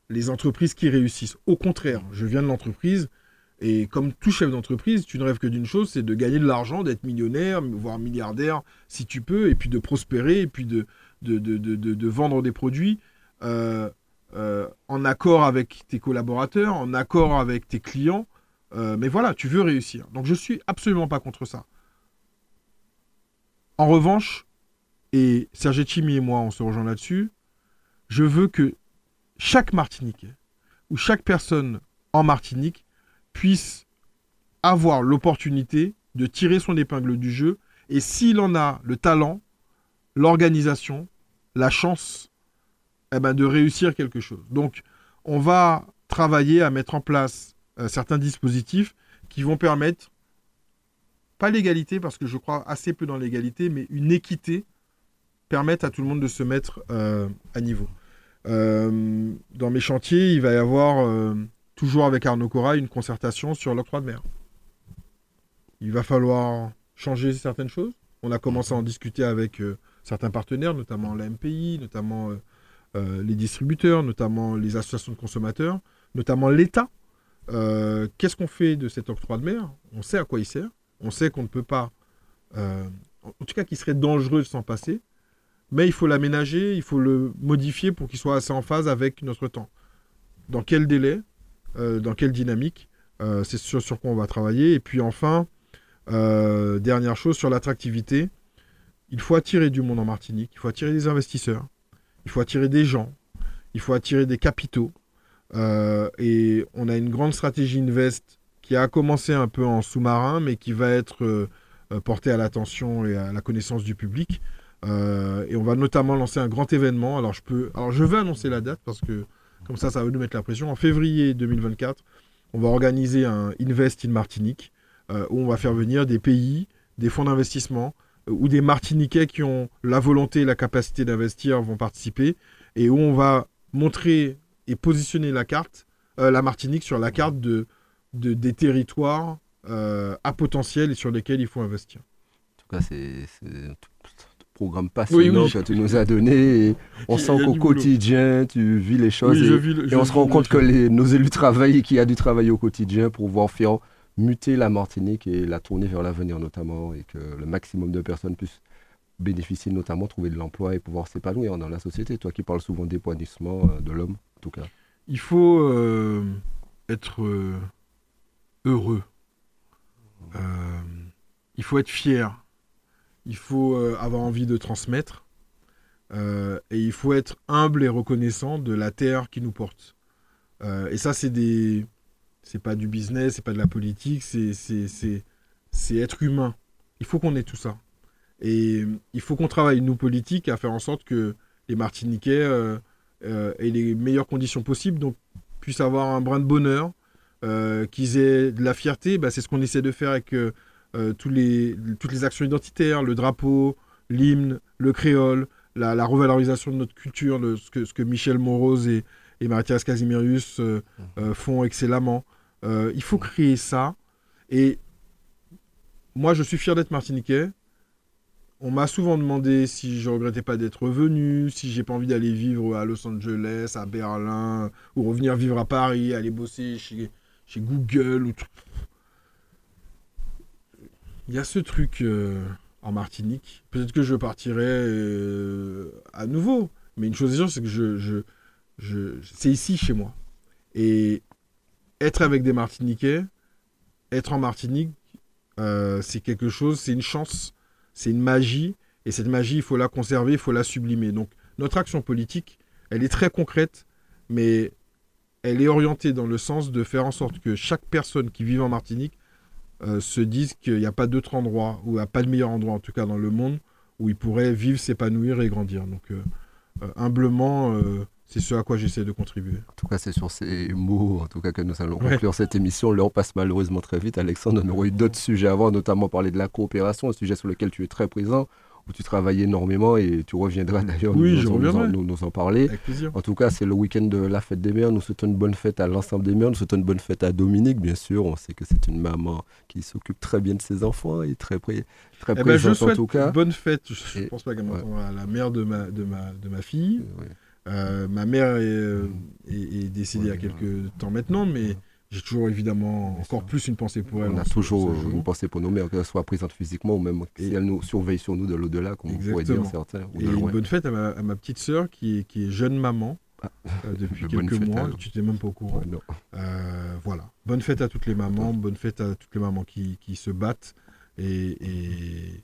les entreprises qui réussissent. Au contraire, je viens de l'entreprise et comme tout chef d'entreprise, tu ne rêves que d'une chose, c'est de gagner de l'argent, d'être millionnaire, voire milliardaire si tu peux, et puis de prospérer, et puis de, de, de, vendre des produits euh, euh, en accord avec tes collaborateurs, en accord avec tes clients. Euh, mais voilà, tu veux réussir. Donc je suis absolument pas contre ça. En revanche, et Serge Chimi et moi, on se rejoint là-dessus, je veux que chaque Martiniquais ou chaque personne en Martinique puisse avoir l'opportunité de tirer son épingle du jeu et s'il en a le talent, l'organisation, la chance, eh ben, de réussir quelque chose. Donc, on va travailler à mettre en place euh, certains dispositifs qui vont permettre, pas l'égalité, parce que je crois assez peu dans l'égalité, mais une équité, permettre à tout le monde de se mettre euh, à niveau. Euh, dans mes chantiers, il va y avoir, toujours avec Arnaud Cora, une concertation sur l'octroi de mer. Il va falloir changer certaines choses. On a commencé à en discuter avec euh, certains partenaires, notamment la MPI, notamment euh, euh, les distributeurs, notamment les associations de consommateurs, notamment l'État. Qu'est-ce qu'on fait de cet octroi de mer? On sait à quoi il sert. On sait qu'on ne peut pas, en tout cas qu'il serait dangereux de s'en passer, mais il faut l'aménager, il faut le modifier pour qu'il soit assez en phase avec notre temps. Dans quel délai? Dans quelle dynamique Euh, C'est sur, quoi on va travailler. Et puis enfin, euh, dernière chose, sur l'attractivité, il faut attirer du monde en Martinique, il faut attirer des investisseurs, il faut attirer des gens, il faut attirer des capitaux. Euh, et on a une grande stratégie Invest qui a commencé un peu en sous-marin, mais qui va être euh, euh, portée à l'attention et à la connaissance du public. Euh, et on va notamment lancer un grand événement. Alors je peux, alors je vais annoncer la date parce que comme ça, ça va nous mettre la pression. En février 2024, on va organiser un Invest in Martinique euh, où on va faire venir des pays, des fonds d'investissement euh, ou des Martiniquais qui ont la volonté et la capacité d'investir vont participer et où on va montrer et positionner la carte, euh, la Martinique sur la carte de, de- des territoires à potentiel et sur lesquels il faut investir. En tout cas, c'est c'est un tout- tout programme passionnant oui. que tu nous as donné. Et on sent qu'au quotidien, tu vis les choses. Oui, et vis le- et on se rend compte que les- nos élus travaillent, qu'il y a du travail au quotidien pour pouvoir faire muter la Martinique et la tourner vers l'avenir notamment, et que le maximum de personnes puissent bénéficier, notamment trouver de l'emploi et pouvoir s'épanouir dans la société. Toi qui parles souvent d'épanouissement euh, de l'homme, en tout cas. Il faut euh, être euh, heureux. Euh, il faut être fier. Il faut euh, avoir envie de transmettre. Euh, et il faut être humble et reconnaissant de la terre qui nous porte. Euh, et ça, c'est des. C'est pas du business, c'est pas de la politique, c'est, c'est, être humain. Il faut qu'on ait tout ça. Et il faut qu'on travaille, nous, politiques, à faire en sorte que les Martiniquais aient les meilleures conditions possibles, donc puissent avoir un brin de bonheur, qu'ils aient de la fierté. Bah, c'est ce qu'on essaie de faire avec euh, tous les, toutes les actions identitaires, le drapeau, l'hymne, le créole, la, la revalorisation de notre culture, le- ce, que, ce que Michel Morose et, et Mathias Casimirius euh, euh, font excellemment. Il faut créer ça. Et moi, je suis fier d'être martiniquais. On m'a souvent demandé si je regrettais pas d'être venu, si j'ai pas envie d'aller vivre à Los Angeles, à Berlin, ou revenir vivre à Paris, aller bosser chez, chez Google. Ou tout. Il y a ce truc euh, en Martinique. Peut-être que je partirai euh, à nouveau. Mais une chose est sûre, c'est que je, c'est ici chez moi. Et être avec des Martiniquais, être en Martinique, euh, c'est quelque chose, c'est une chance, c'est une magie. Et cette magie, il faut la conserver, il faut la sublimer. Donc notre action politique, elle est très concrète, mais elle est orientée dans le sens de faire en sorte que chaque personne qui vit en Martinique euh, se dise qu'il n'y a pas d'autre endroit, ou il n'y a pas de meilleur endroit en tout cas dans le monde, où il pourrait vivre, s'épanouir et grandir. Donc euh, euh, humblement, c'est ce à quoi j'essaie de contribuer. En tout cas, c'est sur ces mots en tout cas, que nous allons Ouais. conclure cette émission. L'heure passe malheureusement très vite. Alexandre, on aurait eu d'autres sujets avant, notamment parler de la coopération, un sujet sur lequel tu es très présent, où tu travailles énormément et tu reviendras d'ailleurs Oui, nous, je nous en- nous en- nous- en parler. Avec plaisir. En tout cas, c'est le week-end de la fête des mères. Nous souhaitons une bonne fête à l'ensemble des mères. Nous souhaitons une bonne fête à Dominique, bien sûr. On sait que c'est une maman qui s'occupe très bien de ses enfants et très, pré- très Eh ben, je présente en souhaite tout cas. bonne fête. Je ne pense pas qu'elle ouais. la mère de ma, de ma, de ma fille. Ouais. Euh, ma mère est, euh, est- est décédée il y a quelques temps maintenant, mais j'ai toujours évidemment encore plus une pensée pour elle. On a ce- toujours euh, une pensée pour nos mères, qu'elles soient présentes physiquement ou même si elles nous surveillent sur nous de l'au-delà, comme on pourrait dire Exactement. certains. Et une bonne fête à ma, à ma petite sœur qui est, qui est jeune maman Ah. euh, depuis [LAUGHS] quelques fête mois. Tu n'étais même pas au courant. Ouais. Euh, voilà. Bonne fête à toutes les mamans, bonne fête à toutes les mamans qui, qui se battent et, et,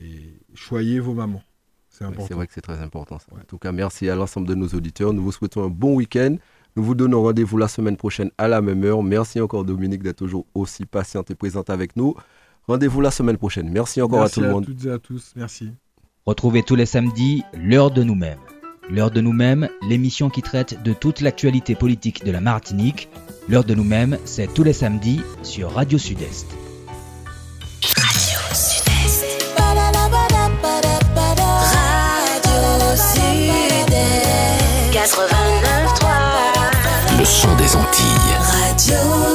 et choyez vos mamans. C'est Ouais, important. C'est vrai que c'est très important. ça. Ouais. En tout cas, merci à l'ensemble de nos auditeurs. Nous vous souhaitons un bon week-end. Nous vous donnons rendez-vous la semaine prochaine à la même heure. Merci encore Dominique d'être toujours aussi patiente et présente avec nous. Rendez-vous la semaine prochaine. Merci encore Merci à tout le monde. toutes et à tous. Merci. Retrouvez tous les samedis l'heure de nous-mêmes. L'heure de nous-mêmes, l'émission qui traite de toute l'actualité politique de la Martinique. L'heure de nous-mêmes, c'est tous les samedis sur Radio Sud-Est. Radio Sud-Est 89.3 son des Antilles. Radio